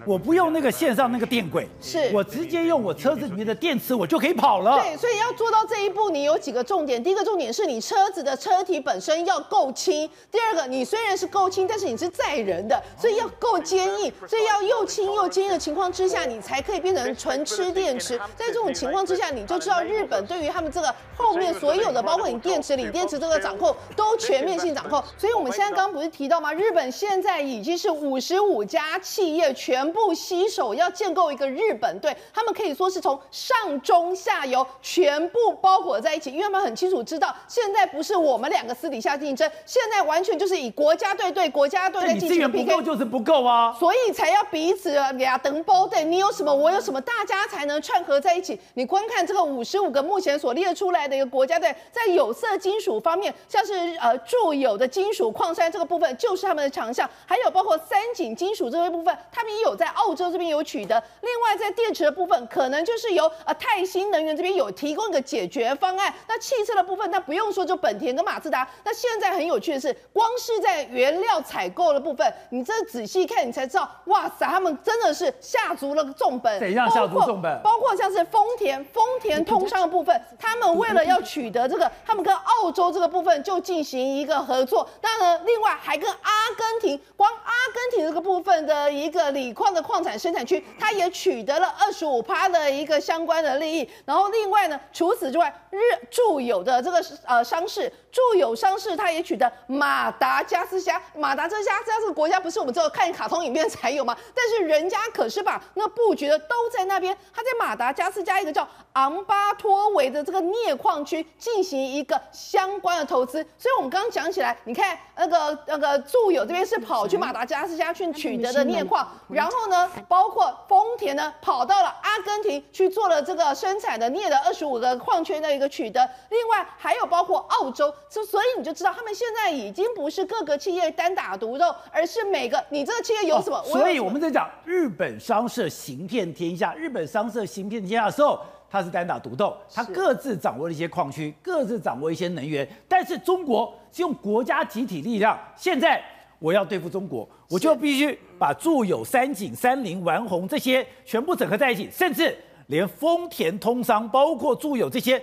我不用那个线上那个电轨，是我直接用我车子里面的电池，我就可以跑了。对，所以要做到这一步，你有几个重点。第一个重点是你车子的车体本身要够轻。第二个，你虽然是够轻，但是你是载人的，所以要够坚硬。所以要又轻又坚硬的情况之下，你才可以变成纯吃电池。在这种情况之下，你就知道日本对于他们这个后面所有的，包括你电池、锂电池这个掌控，都全面性掌控。所以我们现在刚刚不是提到吗？日本现在已经是五十五家企业全。部携手要建构一个日本队，他们可以说是从上中下游全部包裹在一起，因为他们很清楚知道，现在不是我们两个私底下竞争，现在完全就是以国家队对国家队的进行 PK，不够就是不够啊，所以才要彼此俩等包队，你有什么我有什么，大家才能串合在一起。你观看这个五十五个目前所列出来的一个国家队，在有色金属方面，像是呃铸有的金属矿山这个部分就是他们的强项，还有包括三井金属这个部分，他们也有。在澳洲这边有取得，另外在电池的部分，可能就是由呃泰新能源这边有提供一个解决方案。那汽车的部分，那不用说，就本田跟马自达。那现在很有趣的是，光是在原料采购的部分，你这仔细看，你才知道，哇塞，他们真的是下足了重本。怎样下足重本？包括像是丰田，丰田通商的部分，他们为了要取得这个，他们跟澳洲这个部分就进行一个合作。当然，另外还跟阿根廷，光阿根廷这个部分的一个锂矿。的矿产生产区，它也取得了二十五趴的一个相关的利益。然后另外呢，除此之外，日住有的这个呃商事，住有商事，它也取得马达加斯加。马达加斯加这个国家不是我们只有看卡通影片才有吗？但是人家可是把那我觉得都在那边。他在马达加斯加一个叫昂巴托维的这个镍矿区进行一个相关的投资。所以我们刚刚讲起来，你看那个那个住友这边是跑去马达加斯加去取得的镍矿，然后。呢，包括丰田呢，跑到了阿根廷去做了这个生产的镍的二十五个矿圈的一个取得，另外还有包括澳洲，所所以你就知道他们现在已经不是各个企业单打独斗，而是每个你这个企业有什么，哦、所以我们在讲日本商社行遍天下，日本商社行遍天下的时候，它是单打独斗，它各自掌握了一些矿区，各自掌握一些能源，但是中国是用国家集体力量，现在。我要对付中国，我就必须把住友、三井、三菱、丸红这些全部整合在一起，甚至连丰田、通商，包括住友这些，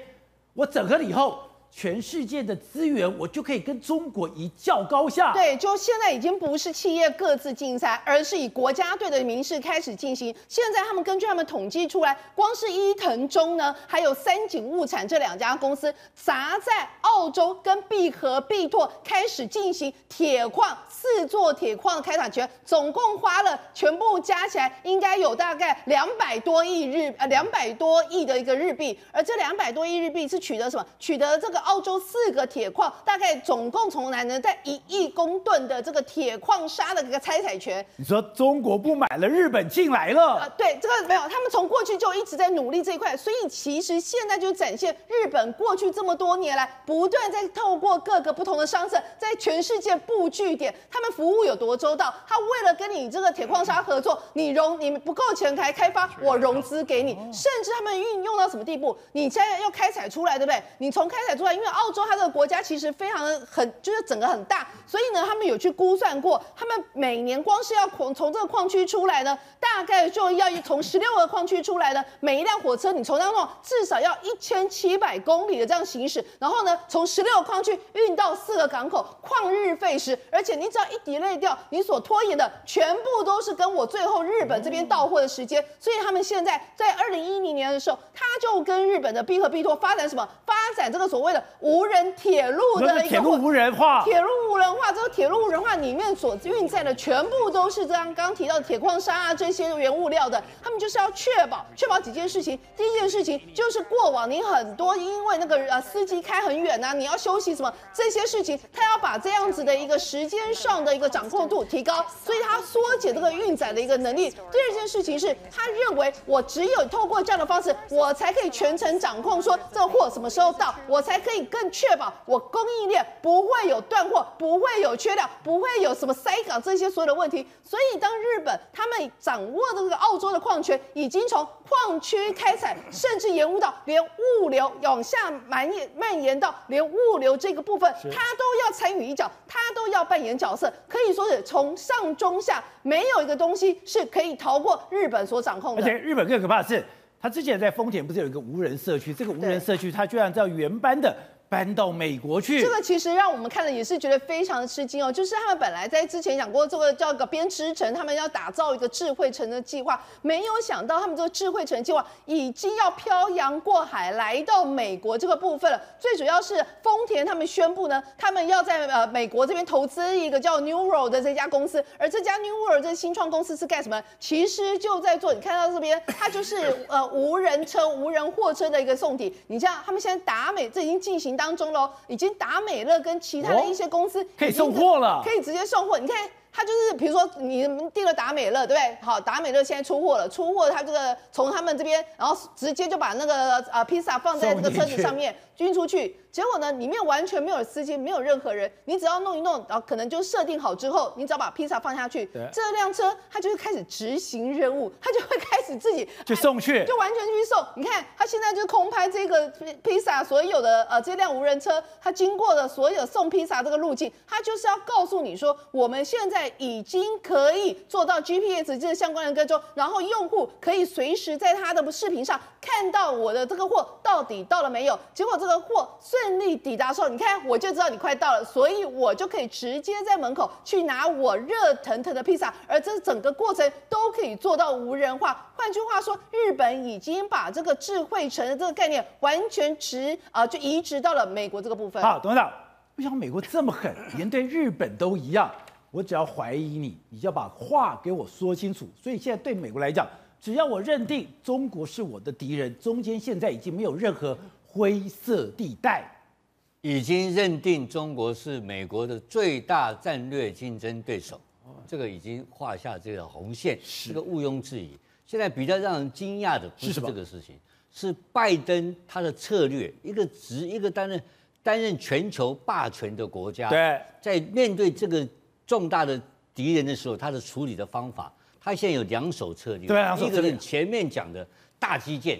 我整合了以后。全世界的资源，我就可以跟中国一较高下。对，就现在已经不是企业各自竞赛，而是以国家队的名式开始进行。现在他们根据他们统计出来，光是伊藤忠呢，还有三井物产这两家公司，砸在澳洲跟必和必拓开始进行铁矿四座铁矿的开采权，总共花了全部加起来应该有大概两百多亿日呃两百多亿的一个日币，而这两百多亿日币是取得什么？取得这个。澳洲四个铁矿大概总共从来呢，在一亿公吨的这个铁矿砂的这个开采权。你说中国不买了，日本进来了？呃，对，这个没有，他们从过去就一直在努力这一块，所以其实现在就展现日本过去这么多年来不断在透过各个不同的商社，在全世界布据点，他们服务有多周到。他为了跟你这个铁矿砂合作，你融你不够钱开开发，我融资给你，甚至他们运用到什么地步？你现在要开采出来，对不对？你从开采出来。因为澳洲它这个国家其实非常的很，就是整个很大，所以呢，他们有去估算过，他们每年光是要从从这个矿区出来呢，大概就要从十六个矿区出来的每一辆火车，你从当中至少要一千七百公里的这样行驶，然后呢，从十六个矿区运到四个港口，旷日费时，而且你只要一 delay 掉，你所拖延的全部都是跟我最后日本这边到货的时间，所以他们现在在二零一零年的时候，他就跟日本的必和必拓发展什么？发展这个所谓的。无人铁路的一个铁路无人化，铁路无人化，之后铁路无人化里面所运载的全部都是这样刚刚提到的铁矿砂啊这些原物料的，他们就是要确保确保几件事情。第一件事情就是过往你很多因为那个呃司机开很远呐、啊，你要休息什么这些事情，他要把这样子的一个时间上的一个掌控度提高，所以他缩减这个运载的一个能力。第二件事情是他认为我只有透过这样的方式，我才可以全程掌控，说这货什么时候到，我才可以更确保我供应链不会有断货，不会有缺料，不会有什么塞港这些所有的问题。所以当日本他们掌握的这个澳洲的矿权，已经从矿区开采，甚至延误到连物流往下蔓延蔓延到连物流这个部分，他都要参与一脚，他都要扮演角色，可以说是从上中下没有一个东西是可以逃过日本所掌控的。而且日本更可怕的是，他之前在丰田不是有一个无人社区？这个无人社区，他居然叫原班的。搬到美国去，这个其实让我们看了也是觉得非常的吃惊哦。就是他们本来在之前讲过这个叫个编织城，他们要打造一个智慧城的计划，没有想到他们这个智慧城计划已经要漂洋过海来到美国这个部分了。最主要是丰田他们宣布呢，他们要在呃美国这边投资一个叫 New World 的这家公司，而这家 New World 这新创公司是干什么？其实就在做，你看到这边，它就是呃无人车、无人货车的一个送抵。你像他们现在达美，这已经进行。当中喽，已经达美乐跟其他的一些公司可以送货了，可以直接送货。你看，他就是比如说你订了达美乐，对不对？好，达美乐现在出货了，出货他这个从他们这边，然后直接就把那个呃披萨放在这个车子上面运出去。结果呢，里面完全没有司机，没有任何人，你只要弄一弄，然后可能就设定好之后，你只要把披萨放下去，这辆车它就会开始执行任务，它就会开始自己就送去，就完全去送。你看，它现在就是空拍这个披萨，所有的呃这辆无人车，它经过的所有送披萨这个路径，它就是要告诉你说，我们现在已经可以做到 GPS 这个相关的跟踪，然后用户可以随时在他的视频上看到我的这个货到底到了没有。结果这个货顺利抵达的时候，你看我就知道你快到了，所以我就可以直接在门口去拿我热腾腾的披萨，而这整个过程都可以做到无人化。换句话说，日本已经把这个智慧城的这个概念完全植啊、就移植到了美国这个部分。好，董事长，为什么美国这么狠，连对日本都一样？我只要怀疑你，你就要把话给我说清楚。所以现在对美国来讲，只要我认定中国是我的敌人，中间现在已经没有任何灰色地带。已经认定中国是美国的最大战略竞争对手，这个已经画下这个红线，这个毋庸置疑。现在比较让人惊讶的不是这个事情，是拜登他的策略，一个执一个担任担任全球霸权的国家，对，在面对这个重大的敌人的时候，他的处理的方法，他现在有两手策略，对，一个是前面讲的大基建，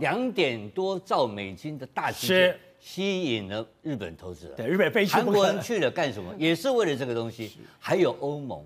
两点多兆美金的大基建。吸引了日本投资人，对，日本飞去，韩国人去了干什么？也是为了这个东西。还有欧盟，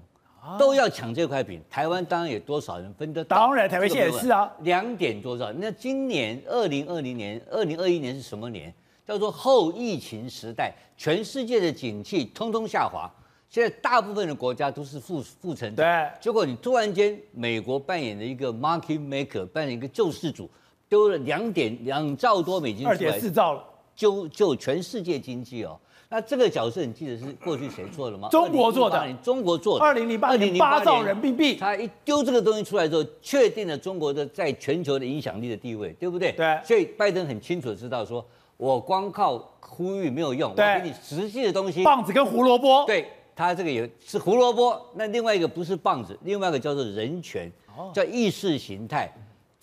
都要抢这块饼。台湾当然也多少人分得到。当然，台湾现在也是啊，两点多兆。那今年二零二零年、二零二一年是什么年？叫做后疫情时代，全世界的景气通通下滑。现在大部分的国家都是负负成长。对。结果你突然间，美国扮演了一个 market maker，扮演一个救世主，丢了两点两兆多美金出来，二点四兆了。就就全世界经济哦，那这个角色你记得是过去谁做的吗？中国做的，中国做的。二零零八年八兆人民币，他一丢这个东西出来之后，确定了中国的在全球的影响力的地位，对不对？对。所以拜登很清楚知道说，我光靠呼吁没有用，我给你实际的东西。棒子跟胡萝卜。对，他这个也是胡萝卜，那另外一个不是棒子，另外一个叫做人权，叫意识形态。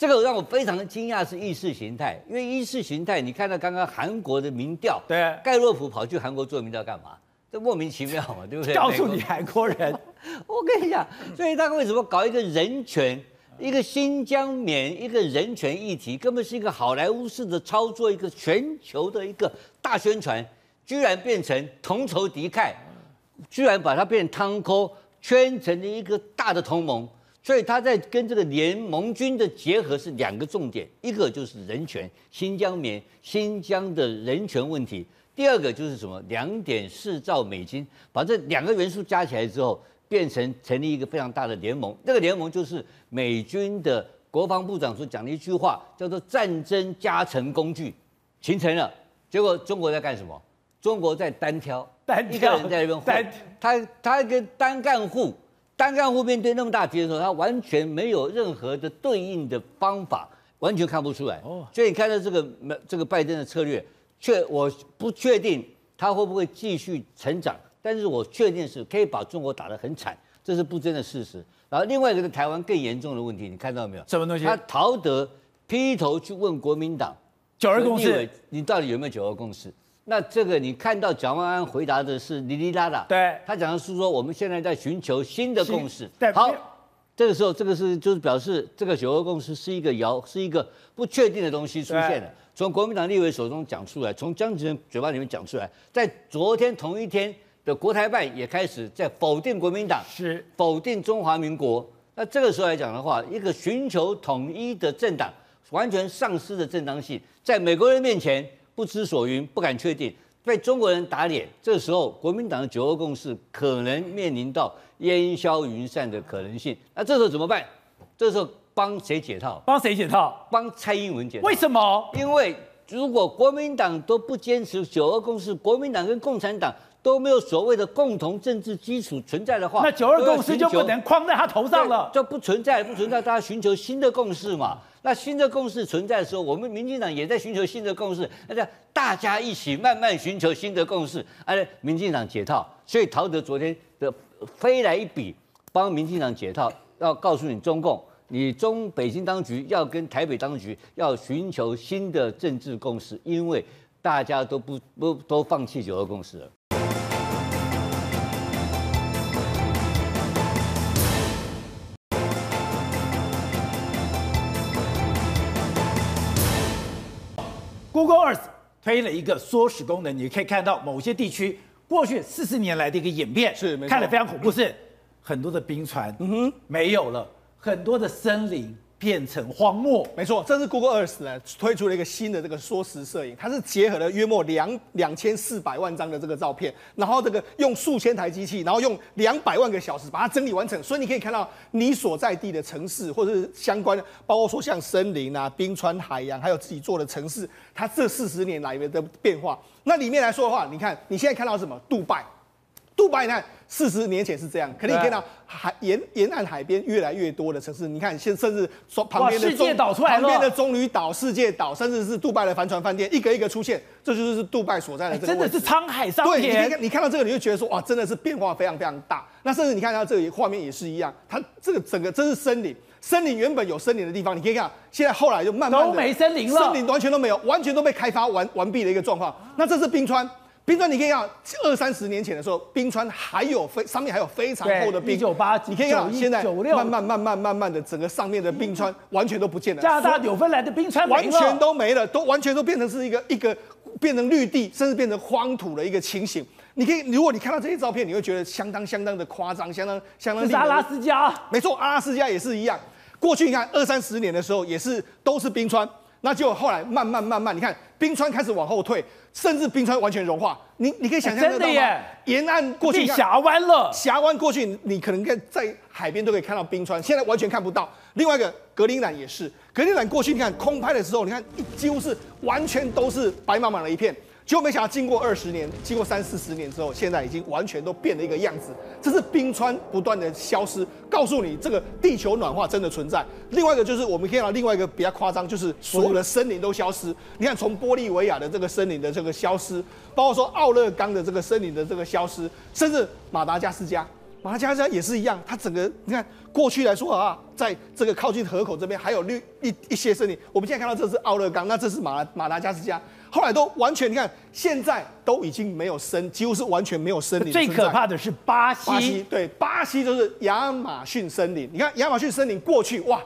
这个让我非常的惊讶，是意识形态，因为意识形态，你看到刚刚韩国的民调，对，盖洛普跑去韩国做民调干嘛？这莫名其妙嘛，对不对？<laughs> 告诉你韩国人，<laughs> 我跟你讲，所以他为什么搞一个人权，一个新疆棉，一个人权议题，根本是一个好莱坞式的操作，一个全球的一个大宣传，居然变成同仇敌忾，居然把它变成汤沟，圈成了一个大的同盟。所以他在跟这个联盟军的结合是两个重点，一个就是人权，新疆棉，新疆的人权问题；第二个就是什么，两点四兆美金，把这两个元素加起来之后，变成成立一个非常大的联盟。那个联盟就是美军的国防部长所讲的一句话，叫做战争加成工具，形成了。结果中国在干什么？中国在单挑，单挑，一个人在那边单，他他一个单干户。单干户面对那么大敌人的时候，他完全没有任何的对应的方法，完全看不出来。哦，所以你看到这个这个拜登的策略，确我不确定他会不会继续成长？但是我确定是可以把中国打得很惨，这是不争的事实。然后另外一个是台湾更严重的问题，你看到没有？什么东西？他陶德劈头去问国民党九二共识，你到底有没有九二共识？那这个你看到蒋万安回答的是哩哩啦啦，对，他讲的是说我们现在在寻求新的共识。对，好，这个时候这个是就是表示这个九二共识是一个谣，是一个不确定的东西出现了。从国民党立委手中讲出来，从江启臣嘴巴里面讲出来，在昨天同一天的国台办也开始在否定国民党，是否定中华民国。那这个时候来讲的话，一个寻求统一的政党完全丧失了正当性，在美国人面前。不知所云，不敢确定，被中国人打脸。这时候，国民党的九二共识可能面临到烟消云散的可能性。那这时候怎么办？这时候帮谁解套？帮谁解套？帮蔡英文解套。为什么？因为如果国民党都不坚持九二共识，国民党跟共产党都没有所谓的共同政治基础存在的话，那九二共识就不能框在他头上了，就不存在，不存在，大家寻求新的共识嘛。那新的共识存在的时候，我们民进党也在寻求新的共识，那叫大家一起慢慢寻求新的共识，哎，民进党解套。所以陶德昨天的飞来一笔，帮民进党解套，要告诉你中共，你中北京当局要跟台北当局要寻求新的政治共识，因为大家都不不都放弃九二共识了。Google Earth 推了一个缩时功能，你可以看到某些地区过去四十年来的一个演变，是看了非常恐怖，是很多的冰川，嗯哼，没有了，很多的森林。变成荒漠，没错，这是 Google Earth 呢推出了一个新的这个缩时摄影，它是结合了约莫两两千四百万张的这个照片，然后这个用数千台机器，然后用两百万个小时把它整理完成，所以你可以看到你所在地的城市或者是相关的，包括说像森林啊、冰川、海洋，还有自己做的城市，它这四十年来的变化。那里面来说的话，你看你现在看到什么？杜拜。杜拜，你看四十年前是这样，可你看到海沿沿岸海边越来越多的城市。你看，现甚至说旁边的世界岛出来，旁边的棕榈岛、世界岛，甚至是杜拜的帆船饭店，一个一个出现，这就是杜拜所在的这个、欸。真的是沧海桑田。对，你看，你看到这个，你就觉得说，哇，真的是变化非常非常大。那甚至你看到这里画面也是一样，它这个整个真是森林，森林原本有森林的地方，你可以看，现在后来就慢慢都没森林了，森林完全都没有，完全都被开发完完毕的一个状况。那这是冰川。冰川，你可以看二三十年前的时候，冰川还有非上面还有非常厚的冰。一九八，你可以看现在慢慢慢慢慢慢的整个上面的冰川完全都不见了。加拿大纽芬兰的冰川完全都没了，都完全都变成是一个一个变成绿地，甚至变成荒土的一个情形。你可以，如果你看到这些照片，你会觉得相当相当的夸张，相当相当。是阿拉斯加，没错，阿拉斯加也是一样。过去你看二三十年的时候，也是都是冰川。那就后来慢慢慢慢，你看冰川开始往后退，甚至冰川完全融化。你你可以想象得到吗？沿岸过去峡湾了，峡湾过去，你可能在在海边都可以看到冰川，现在完全看不到。另外一个格陵兰也是，格陵兰过去你看空拍的时候，你看几乎是完全都是白茫茫的一片。结果没想到，经过二十年，经过三四十年之后，现在已经完全都变了一个样子。这是冰川不断的消失，告诉你这个地球暖化真的存在。另外一个就是我们可以看到另外一个比较夸张，就是所有的森林都消失。你看，从玻利维亚的这个森林的这个消失，包括说奥勒冈的这个森林的这个消失，甚至马达加斯加，马达加斯加也是一样。它整个你看过去来说啊，在这个靠近河口这边还有绿一一些森林。我们现在看到这是奥勒冈，那这是马马达加斯加。后来都完全，你看现在都已经没有森，几乎是完全没有森林。最可怕的是巴西，巴西对，巴西就是亚马逊森林。你看亚马逊森林过去哇，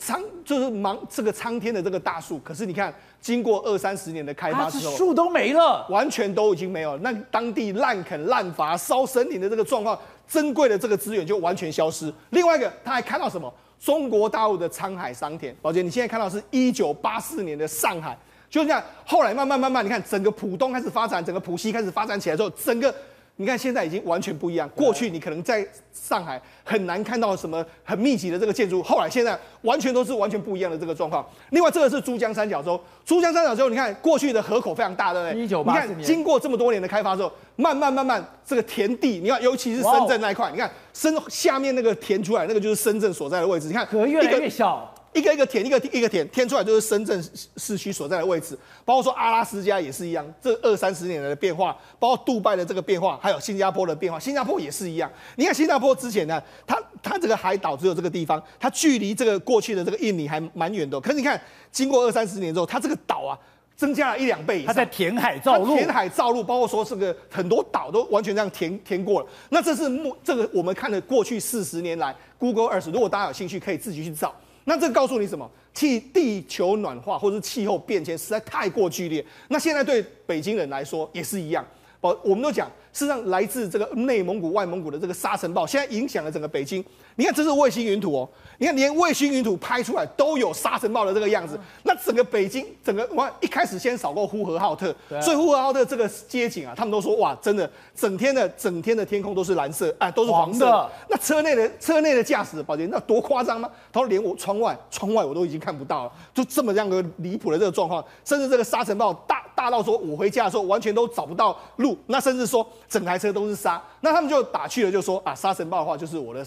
苍就是茫这个苍天的这个大树，可是你看经过二三十年的开发之后，树都没了，完全都已经没有。那当地滥垦滥伐烧森林的这个状况，珍贵的这个资源就完全消失。另外一个他还看到什么？中国大陆的沧海桑田。宝姐，你现在看到是一九八四年的上海。就是这样，后来慢慢慢慢，你看整个浦东开始发展，整个浦西开始发展起来之后，整个你看现在已经完全不一样。过去你可能在上海很难看到什么很密集的这个建筑，后来现在完全都是完全不一样的这个状况。另外，这个是珠江三角洲，珠江三角洲你看过去的河口非常大，对不对？一九八四年。你看经过这么多年的开发之后，慢慢慢慢这个田地，你看尤其是深圳那一块，你看深下面那个填出来那个就是深圳所在的位置。你看河越来越小。一个一个填，一个一个填，填出来就是深圳市区所在的位置。包括说阿拉斯加也是一样，这二三十年来的变化，包括杜拜的这个变化，还有新加坡的变化，新加坡也是一样。你看新加坡之前呢，它它这个海岛只有这个地方，它距离这个过去的这个印尼还蛮远的。可是你看，经过二三十年之后，它这个岛啊。增加了一两倍以上，它在填海造陆，填海造陆，包括说这个很多岛都完全这样填填过了。那这是目这个我们看的过去四十年来 Google Earth，如果大家有兴趣，可以自己去找。那这告诉你什么？气地球暖化或者气候变迁实在太过剧烈。那现在对北京人来说也是一样。我，我们都讲，事实上来自这个内蒙古、外蒙古的这个沙尘暴，现在影响了整个北京。你看，这是卫星云图哦。你看，连卫星云图拍出来都有沙尘暴的这个样子。那整个北京，整个哇，一开始先扫过呼和浩特，所以呼和浩特这个街景啊，他们都说哇，真的，整天的整天的天空都是蓝色，啊，都是黄色。那车内的车内的驾驶，宝杰，那多夸张吗？他说连我窗外窗外我都已经看不到了，就这么样的离谱的这个状况，甚至这个沙尘暴大。大到说，我回家的时候完全都找不到路，那甚至说整台车都是沙，那他们就打趣了，就说啊，沙尘暴的话就是我的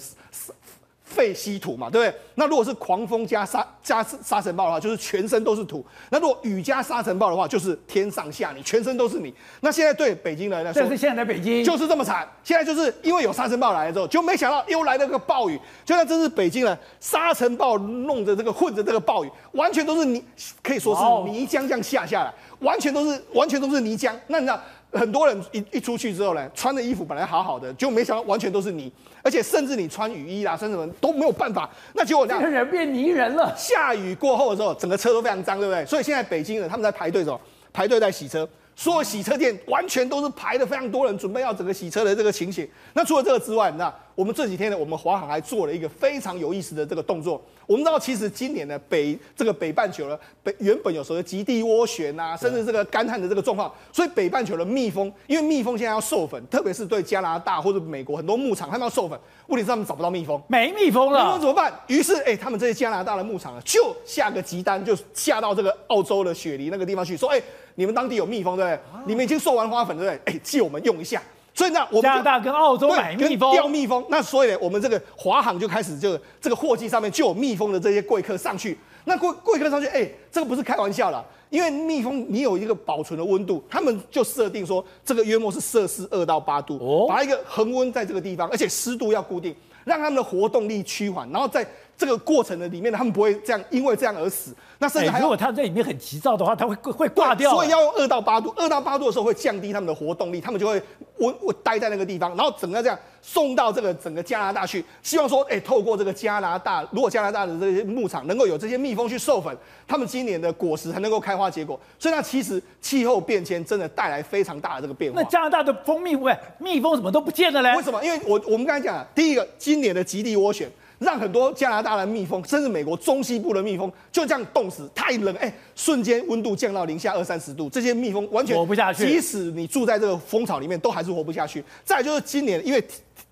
肺吸土嘛，对不对？那如果是狂风加沙加沙尘暴的话，就是全身都是土。那如果雨加沙尘暴的话，就是天上下你，全身都是你。那现在对北京人来说，这是现在的北京就是这么惨。现在就是因为有沙尘暴来了之后，就没想到又来了个暴雨，就像这是北京人沙尘暴弄着这个混着这个暴雨，完全都是泥，可以说是泥浆这样下下来，完全都是完全都是泥浆。那你知道？很多人一一出去之后呢，穿的衣服本来好好的，就没想到完全都是泥，而且甚至你穿雨衣啦，甚至什么都没有办法。那结果这样，人变泥人了。下雨过后的时候，整个车都非常脏，对不对？所以现在北京人他们在排队的时候，排队在洗车，所有洗车店完全都是排的非常多人，准备要整个洗车的这个情形。那除了这个之外，那我们这几天呢，我们华航还做了一个非常有意思的这个动作。我们知道，其实今年的北这个北半球呢，北原本有时候极地涡旋啊，甚至这个干旱的这个状况，所以北半球的蜜蜂，因为蜜蜂现在要授粉，特别是对加拿大或者美国很多牧场，他们要授粉，问题是他们找不到蜜蜂，没蜜蜂了，那怎么办？于是，哎，他们这些加拿大的牧场啊，就下个急单，就下到这个澳洲的雪梨那个地方去，说，哎，你们当地有蜜蜂对不对？你们已经授完花粉对不对？哎，借我们用一下。所以那我们加拿大跟澳洲买蜜蜂，钓蜜蜂。那所以呢，我们这个华航就开始就这个货机上面就有蜜蜂的这些贵客上去。那贵贵客上去，哎、欸，这个不是开玩笑啦，因为蜜蜂你有一个保存的温度，他们就设定说这个约莫是摄氏二到八度，哦，把一个恒温在这个地方，而且湿度要固定，让他们的活动力趋缓，然后在。这个过程的里面呢，他们不会这样，因为这样而死。那甚至还、欸、如果他在里面很急躁的话，他会会挂掉。所以要用二到八度，二到八度的时候会降低他们的活动力，他们就会温我待在那个地方，然后整个这样送到这个整个加拿大去，希望说，哎、欸，透过这个加拿大，如果加拿大的这些牧场能够有这些蜜蜂去授粉，他们今年的果实才能够开花结果。所以那其实气候变迁真的带来非常大的这个变化。那加拿大的蜂蜜喂，蜜蜂怎么都不见了嘞？为什么？因为我我们刚才讲了，第一个今年的极地涡旋。让很多加拿大的蜜蜂，甚至美国中西部的蜜蜂就这样冻死，太冷，哎、欸，瞬间温度降到零下二三十度，这些蜜蜂完全活不下去。即使你住在这个蜂巢里面，都还是活不下去。再来就是今年，因为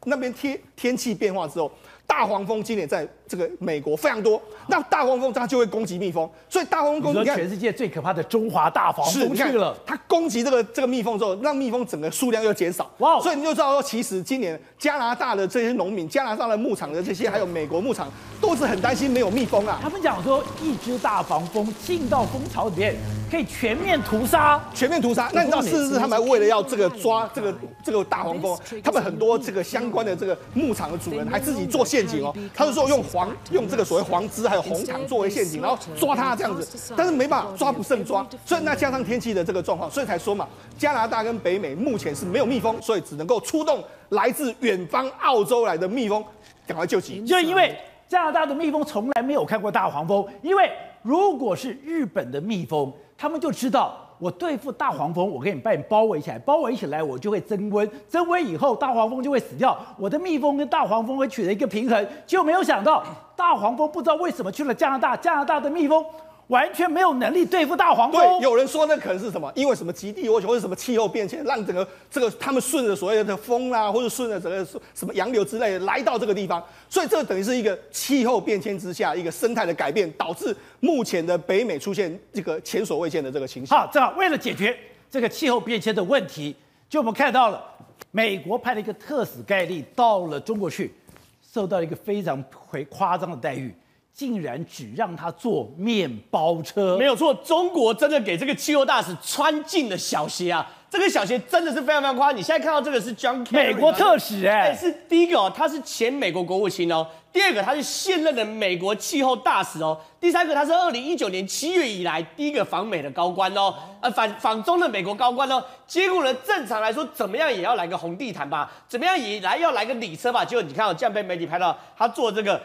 那边天天气变化之后。大黄蜂今年在这个美国非常多，那大黄蜂它就会攻击蜜蜂，所以大黄蜂你看全世界最可怕的中华大黄蜂去了，它攻击这个这个蜜蜂之后，让蜜蜂整个数量又减少，哇！所以你就知道说，其实今年加拿大的这些农民、加拿大的牧场的这些，<laughs> 还有美国牧场，都是很担心没有蜜蜂啊。他们讲说，一只大黄蜂进到蜂巢里面，可以全面屠杀，全面屠杀。那你知道，是不是他们还为了要这个抓这个这个大黄蜂，他们很多这个相关的这个牧场的主人还自己做陷阱哦。他是说用黄用这个所谓黄汁还有红糖作为陷阱，然后抓它这样子，但是没办法抓不胜抓，所以那加上天气的这个状况，所以才说嘛，加拿大跟北美目前是没有蜜蜂，所以只能够出动来自远方澳洲来的蜜蜂，赶快救急。就因为加拿大的蜜蜂从来没有看过大黄蜂，因为如果是日本的蜜蜂，他们就知道。我对付大黄蜂，我给你把你包围起来，包围起来我就会增温，增温以后大黄蜂就会死掉，我的蜜蜂跟大黄蜂会取得一个平衡，就没有想到大黄蜂不知道为什么去了加拿大，加拿大的蜜蜂。完全没有能力对付大黄蜂。对，有人说那可能是什么？因为什么极地涡旋或者什么气候变迁，让整个这个他们顺着所谓的风啊，或者顺着整个什么洋流之类的来到这个地方，所以这等于是一个气候变迁之下一个生态的改变，导致目前的北美出现这个前所未见的这个情形。好，这样为了解决这个气候变迁的问题，就我们看到了美国派了一个特使盖利到了中国去，受到一个非常回夸张的待遇。竟然只让他坐面包车，没有错，中国真的给这个气候大使穿进了小鞋啊！这个小鞋真的是非常非常夸张。你现在看到这个是 John 美国特使哎、欸，是第一个哦，他是前美国国务卿哦，第二个他是现任的美国气候大使哦，第三个他是二零一九年七月以来第一个访美的高官哦，呃访访中的美国高官哦。结果呢，正常来说怎么样也要来个红地毯吧，怎么样也来要来个礼车吧。结果你看到这样被媒体拍到他坐这个。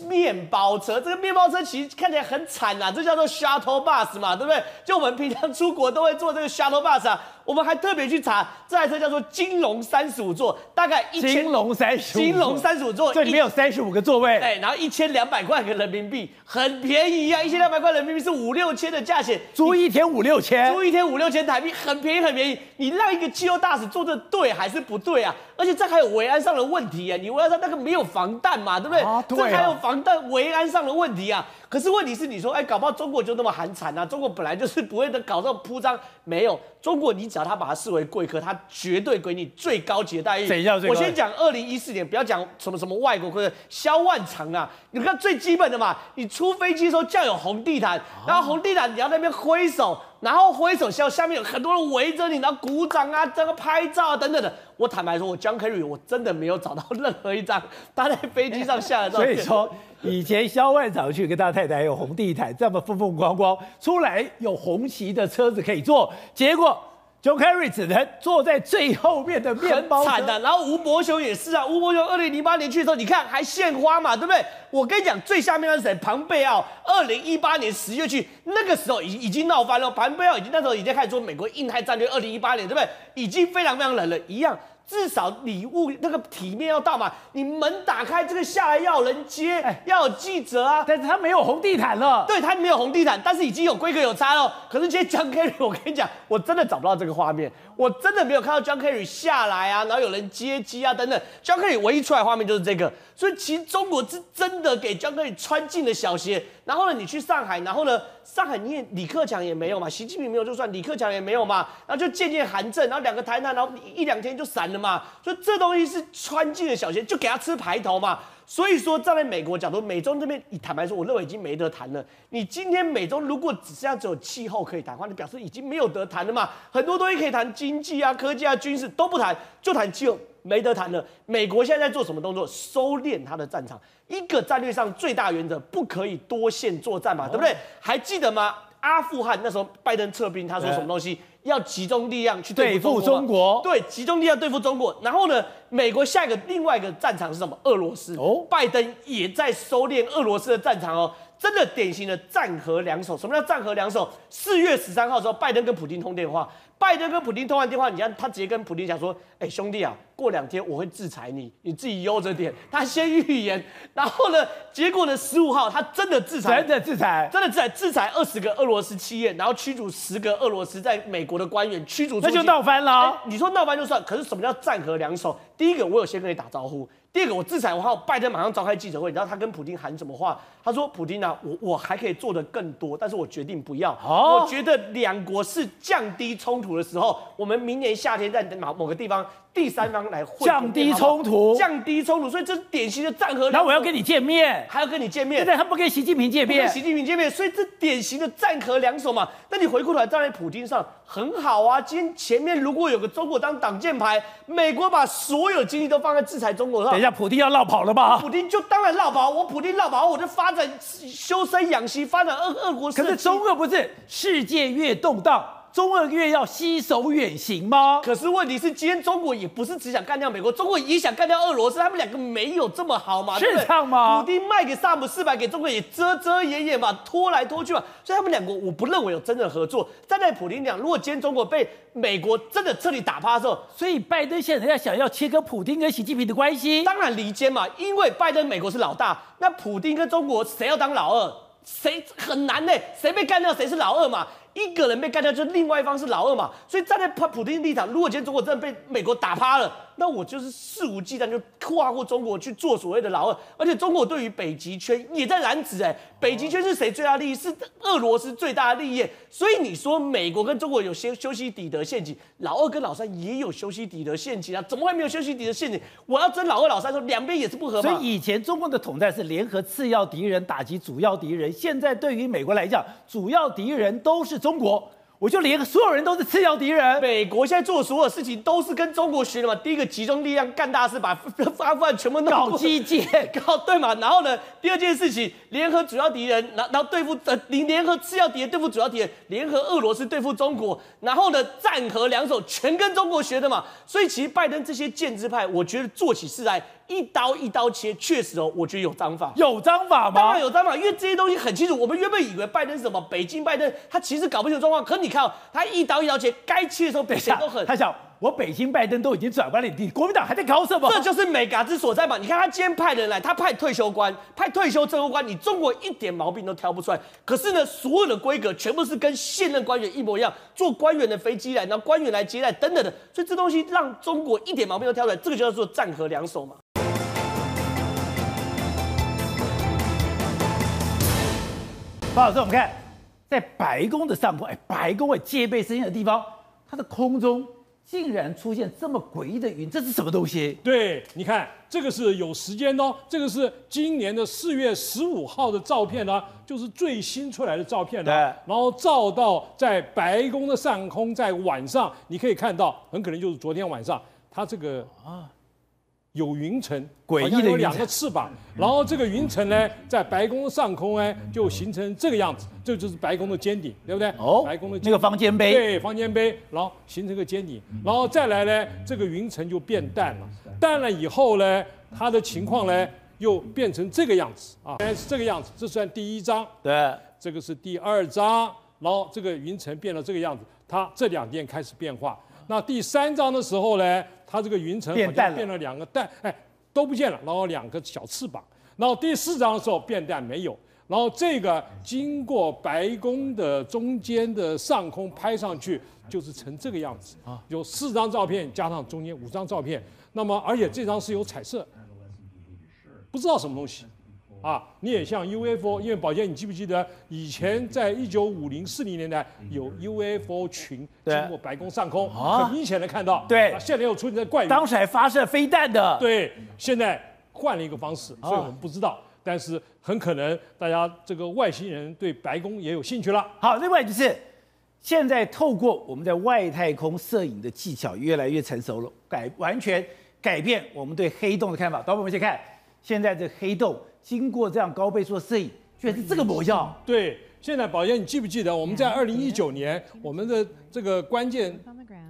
面包车，这个面包车其实看起来很惨啊，这叫做 shuttle bus 嘛，对不对？就我们平常出国都会坐这个 shuttle bus 啊。我们还特别去查，这台车叫做金龙三十五座，大概一千。金龙三十五。金龙三十五座，这里面有三十五个座位。对，然后一千两百块个人民币，很便宜啊！一千两百块人民币是五六千的价钱，租一天五六千，租一天五六千台币，很便宜很便宜。你让一个汽油大使坐这对还是不对啊？而且这还有维安上的问题啊！你维安上那个没有防弹嘛，对不对？啊，对啊。这还有防弹维安上的问题啊！可是问题是，你说，哎，搞不好中国就那么寒碜啊？中国本来就是不会的，搞这种铺张，没有。中国，你只要他把他视为贵客，他绝对给你最高级的待遇。我先讲二零一四年，不要讲什么什么外国客，萧万长啊，你看最基本的嘛，你出飞机的时候就要有红地毯，然后红地毯你要在那边挥手。然后挥手笑，下面有很多人围着你，然后鼓掌啊，这个拍照啊等等的。我坦白说，我 John Kerry 我真的没有找到任何一张他在飞机上下的照片。所以说，以前肖万长去跟他太太有红地毯，这么风风光光，出来有红旗的车子可以坐，结果。John Kerry 只能坐在最后面的面包车，很惨的。然后吴伯雄也是啊，吴伯雄二零零八年去的时候，你看还献花嘛，对不对？我跟你讲，最下面的是谁？庞贝奥，二零一八年十月去，那个时候已已经闹翻了。庞贝奥已经那时候已经开始说美国印太战略，二零一八年对不对？已经非常非常冷了，一样。至少礼物那个体面要到嘛，你门打开，这个下来要有人接，欸、要有记者啊。但是他没有红地毯了，对，他没有红地毯，但是已经有规格有差了。可是今天 John Kerry，我跟你讲，我真的找不到这个画面，我真的没有看到 John Kerry 下来啊，然后有人接机啊等等。John Kerry 唯一出来画面就是这个，所以其实中国是真的给 John Kerry 穿进了小鞋。然后呢，你去上海，然后呢，上海你也李克强也没有嘛，习近平没有就算，李克强也没有嘛，然后就渐渐寒正，然后两个谈谈，然后一两天就散了嘛。所以这东西是穿进了小鞋，就给他吃排头嘛。所以说，站在美国角度，美中这边，坦白说，我认为已经没得谈了。你今天美中如果只剩下只有气候可以谈的话，你表示已经没有得谈了嘛。很多东西可以谈，经济啊、科技啊、军事都不谈，就谈气候，没得谈了。美国现在在做什么动作？收敛他的战场。一个战略上最大原则，不可以多线作战嘛，对不对？还记得吗？阿富汗那时候拜登撤兵，他说什么东西？要集中力量去对付中国。对，集中力量对付中国。然后呢，美国下一个另外一个战场是什么？俄罗斯。哦，拜登也在收敛俄罗斯的战场哦。真的典型的战和两手。什么叫战和两手？四月十三号的时候，拜登跟普京通电话。拜登跟普京通完电话，你看他直接跟普京讲说：“哎，兄弟啊，过两天我会制裁你，你自己悠着点。”他先预言，然后呢，结果呢，十五号他真的制裁，真的制裁，真的制裁，制裁二十个俄罗斯企业，然后驱逐十个俄罗斯在美国的官员，驱逐。那就闹翻了。你说闹翻就算，可是什么叫战和两手？第一个，我有先跟你打招呼。第二个，我制裁完后，拜登马上召开记者会，你知道他跟普京喊什么话？他说：“普京啊，我我还可以做的更多，但是我决定不要。哦、我觉得两国是降低冲突的时候，我们明年夏天在某某个地方。”第三方来降低冲突，降低冲突，所以这是典型的战和。然后我要跟你见面，还要跟你见面。现在他不跟习近平见面，跟习近平见面，所以这典型的战和两手嘛。那你回过头来站在普京上很好啊。今天前面如果有个中国当挡箭牌，美国把所有精力都放在制裁中国上。等一下，普京要落跑了吧？普京就当然落跑，我普京落跑，我就发展修身养息，发展俄俄国。可是中俄不是世界越动荡。中俄越要携手远行吗？可是问题是，今天中国也不是只想干掉美国，中国也想干掉俄罗斯，他们两个没有这么好嘛？是这样吗？普丁卖给萨姆四百，给中国也遮遮掩掩嘛，拖来拖去嘛，所以他们两个我不认为有真正合作。站在普丁讲，如果今天中国被美国真的彻底打趴的时候，所以拜登现在要想要切割普丁跟习近平的关系，当然离间嘛，因为拜登美国是老大，那普丁跟中国谁要当老二？谁很难呢？谁被干掉谁是老二嘛？一个人被干掉，就另外一方是老二嘛。所以站在普普丁立场，如果今天中国真的被美国打趴了，那我就是肆无忌惮就跨过中国去做所谓的老二。而且中国对于北极圈也在染指，哎，北极圈是谁最大利益？是俄罗斯最大的利益。所以你说美国跟中国有些修昔底德陷阱，老二跟老三也有修昔底德陷阱啊？怎么会没有修昔底德陷阱？我要争老二老三，说两边也是不合。所以以前中共的统战是联合次要敌人打击主要敌人，现在对于美国来讲，主要敌人都是中国。我就连所有人都是次要敌人。美国现在做的所有事情都是跟中国学的嘛。第一个集中力量干大事，把阿富汗全部弄搞基建，<laughs> 搞对嘛。然后呢，第二件事情，联合主要敌人，然然后对付呃联联合次要敌人对付主要敌人，联合俄罗斯对付中国。然后呢，战和两手全跟中国学的嘛。所以其实拜登这些建制派，我觉得做起事来。一刀一刀切，确实哦，我觉得有章法，有章法吗？当然有章法，因为这些东西很清楚。我们原本以为拜登是什么北京拜登，他其实搞不清楚状况。可你看哦，他一刀一刀切，该切的时候比谁都狠。<laughs> 他想，我北京拜登都已经转弯了，你国民党还在搞什么？这就是美嘎之所在嘛。你看他今天派人来，他派退休官，派退休政务官，你中国一点毛病都挑不出来。可是呢，所有的规格全部是跟现任官员一模一样，坐官员的飞机来，然后官员来接待等等的。所以这东西让中国一点毛病都挑不出来，这个就叫做战和两手嘛。包老师，我们看在白宫的上空，哎，白宫哎戒备森严的地方，它的空中竟然出现这么诡异的云，这是什么东西？对，你看这个是有时间的哦，这个是今年的四月十五号的照片呢，就是最新出来的照片呢。然后照到在白宫的上空，在晚上你可以看到，很可能就是昨天晚上，它这个啊。有云层，诡异的有两个翅膀，然后这个云层呢，在白宫上空呢，就形成这个样子，这就是白宫的尖顶，对不对？哦，白宫的那个方尖碑，对，方尖碑，然后形成个尖顶，然后再来呢，这个云层就变淡了，淡了以后呢，它的情况呢，又变成这个样子啊，原来是这个样子，这算第一张，对，这个是第二张，然后这个云层变了这个样子，它这两天开始变化。那第三张的时候呢，它这个云层好像变了两个蛋，哎，都不见了，然后两个小翅膀。然后第四张的时候变淡没有，然后这个经过白宫的中间的上空拍上去，就是成这个样子。啊，有四张照片加上中间五张照片，那么而且这张是有彩色，不知道什么东西。啊，你也像 UFO，因为宝杰，你记不记得以前在一九五零四零年代有 UFO 群经过白宫上空，很明显的看到。对，现在又出现在怪云，当时还发射飞弹的。对，现在换了一个方式，所以我们不知道，但是很可能大家这个外星人对白宫也有兴趣了。好，另外就是现在透过我们在外太空摄影的技巧越来越成熟了，改完全改变我们对黑洞的看法。等会我们先看现在这黑洞。经过这样高倍数的摄影，居然是这个模样。对，现在宝杰，你记不记得我们在二零一九年，我们的这个关键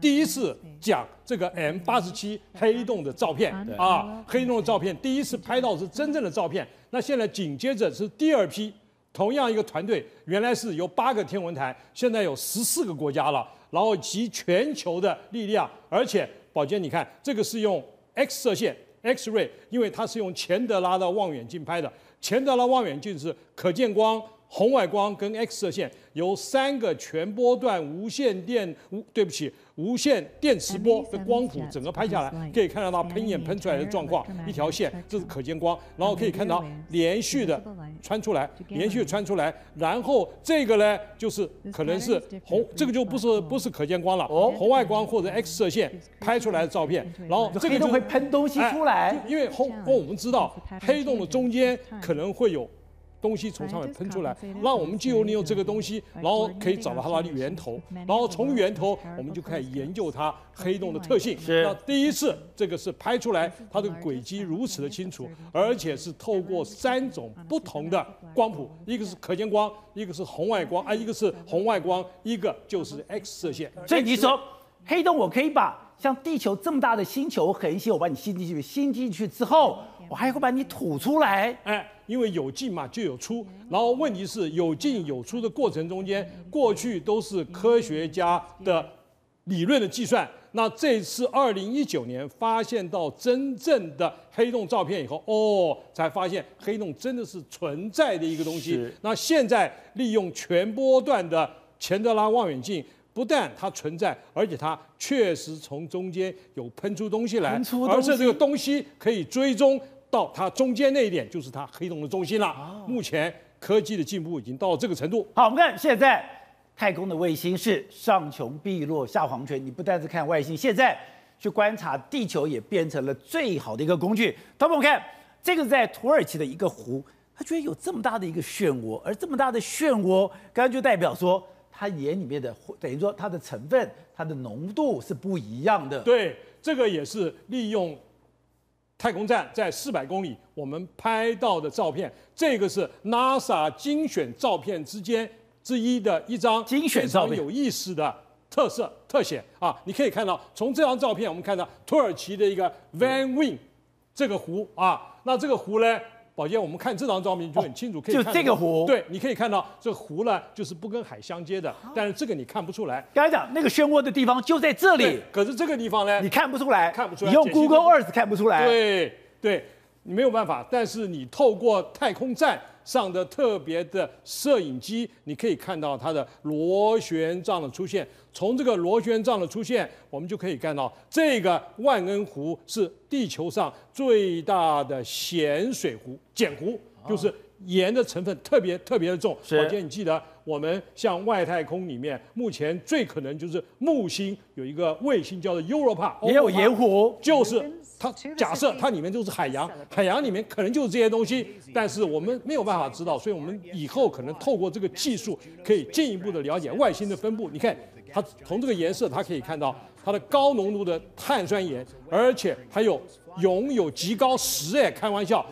第一次讲这个 M 八十七黑洞的照片啊，黑洞的照片第一次拍到是真正的照片。那现在紧接着是第二批，同样一个团队，原来是有八个天文台，现在有十四个国家了，然后集全球的力量，而且宝杰，你看这个是用 X 射线。X-ray，因为它是用钱德拉的望远镜拍的，钱德拉望远镜是可见光、红外光跟 X 射线，由三个全波段无线电无，对不起。无线电磁波的光谱整个拍下来，可以看到它喷眼喷出来的状况，一条线，这是可见光，然后可以看到连续的穿出来，连续穿出来，然后这个呢就是可能是红，这个就不是不是可见光了，哦，红外光或者 X 射线拍出来的照片，然后这个就会喷东西出来，因为红，哦，我们知道黑洞的中间可能会有。东西从上面喷出来，让我们就由利用这个东西，然后可以找到它的源头，然后从源头我们就开始研究它黑洞的特性。是。那第一次这个是拍出来它的轨迹如此的清楚，而且是透过三种不同的光谱，一个是可见光，一个是红外光，啊，一个是红外光，一个就是 X 射线。所以你说黑洞，我可以把像地球这么大的星球恒星，我把你吸进去，吸进去之后，我还会把你吐出来，哎。因为有进嘛，就有出。然后问题是有进有出的过程中间，过去都是科学家的理论的计算。那这次二零一九年发现到真正的黑洞照片以后，哦，才发现黑洞真的是存在的一个东西。那现在利用全波段的钱德拉望远镜不但它存在，而且它确实从中间有喷出东西来，而且这个东西可以追踪到它中间那一点，就是它黑洞的中心了。哦目前科技的进步已经到了这个程度。好，我们看现在太空的卫星是上穷碧落下黄泉，你不但是看外星，现在去观察地球也变成了最好的一个工具。同学们看，这个是在土耳其的一个湖，它居然有这么大的一个漩涡，而这么大的漩涡，刚刚就代表说它盐里面的等于说它的成分、它的浓度是不一样的。对，这个也是利用太空站在四百公里我们拍到的照片，这个是 NASA 精选照片之间之一的一张精选照片非常有意思的特色特写啊！你可以看到，从这张照片我们看到土耳其的一个 Van Wing 这个湖啊，那这个湖呢？宝剑，我们看这张照片就很清楚，可以看到就这个湖对，你可以看到这湖呢，就是不跟海相接的，但是这个你看不出来。刚才讲那个漩涡的地方就在这里，，可是这个地方呢，你看不出来，看不出来你用 Google Earth 看不出来。对对，你没有办法，但是你透过太空站上的特别的摄影机，你可以看到它的螺旋状的出现。从这个螺旋状的出现，我们就可以看到这个万恩湖是地球上最大的咸水湖，碱湖，就是盐的成分特别特别的重。是宝杰，你记得我们像外太空里面，目前最可能就是木星有一个卫星叫做 Europa，也有盐湖，就是它假设它里面就是海洋，海洋里面可能就是这些东西，但是我们没有办法知道，所以我们以后可能透过这个技术，可以进一步的了解外星的分布。你看，它从这个颜色，它可以看到它的高浓度的碳酸盐，而且还有拥有极高十哎，开玩笑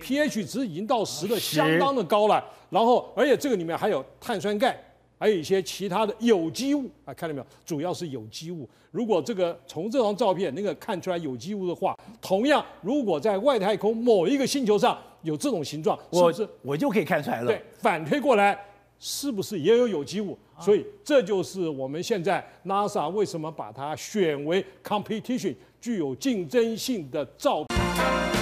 ，pH 值已经到十的，相当的高了。然后，而且这个里面还有碳酸钙。还有一些其他的有机物啊，看到没有？主要是有机物。如果这个从这张照片那个看出来有机物的话，同样，如果在外太空某一个星球上有这种形状，是我不是？我就可以看出来了。对，反推过来，是不是也有有机物？所以这就是我们现在 NASA 为什么把它选为 competition 具有竞争性的照片。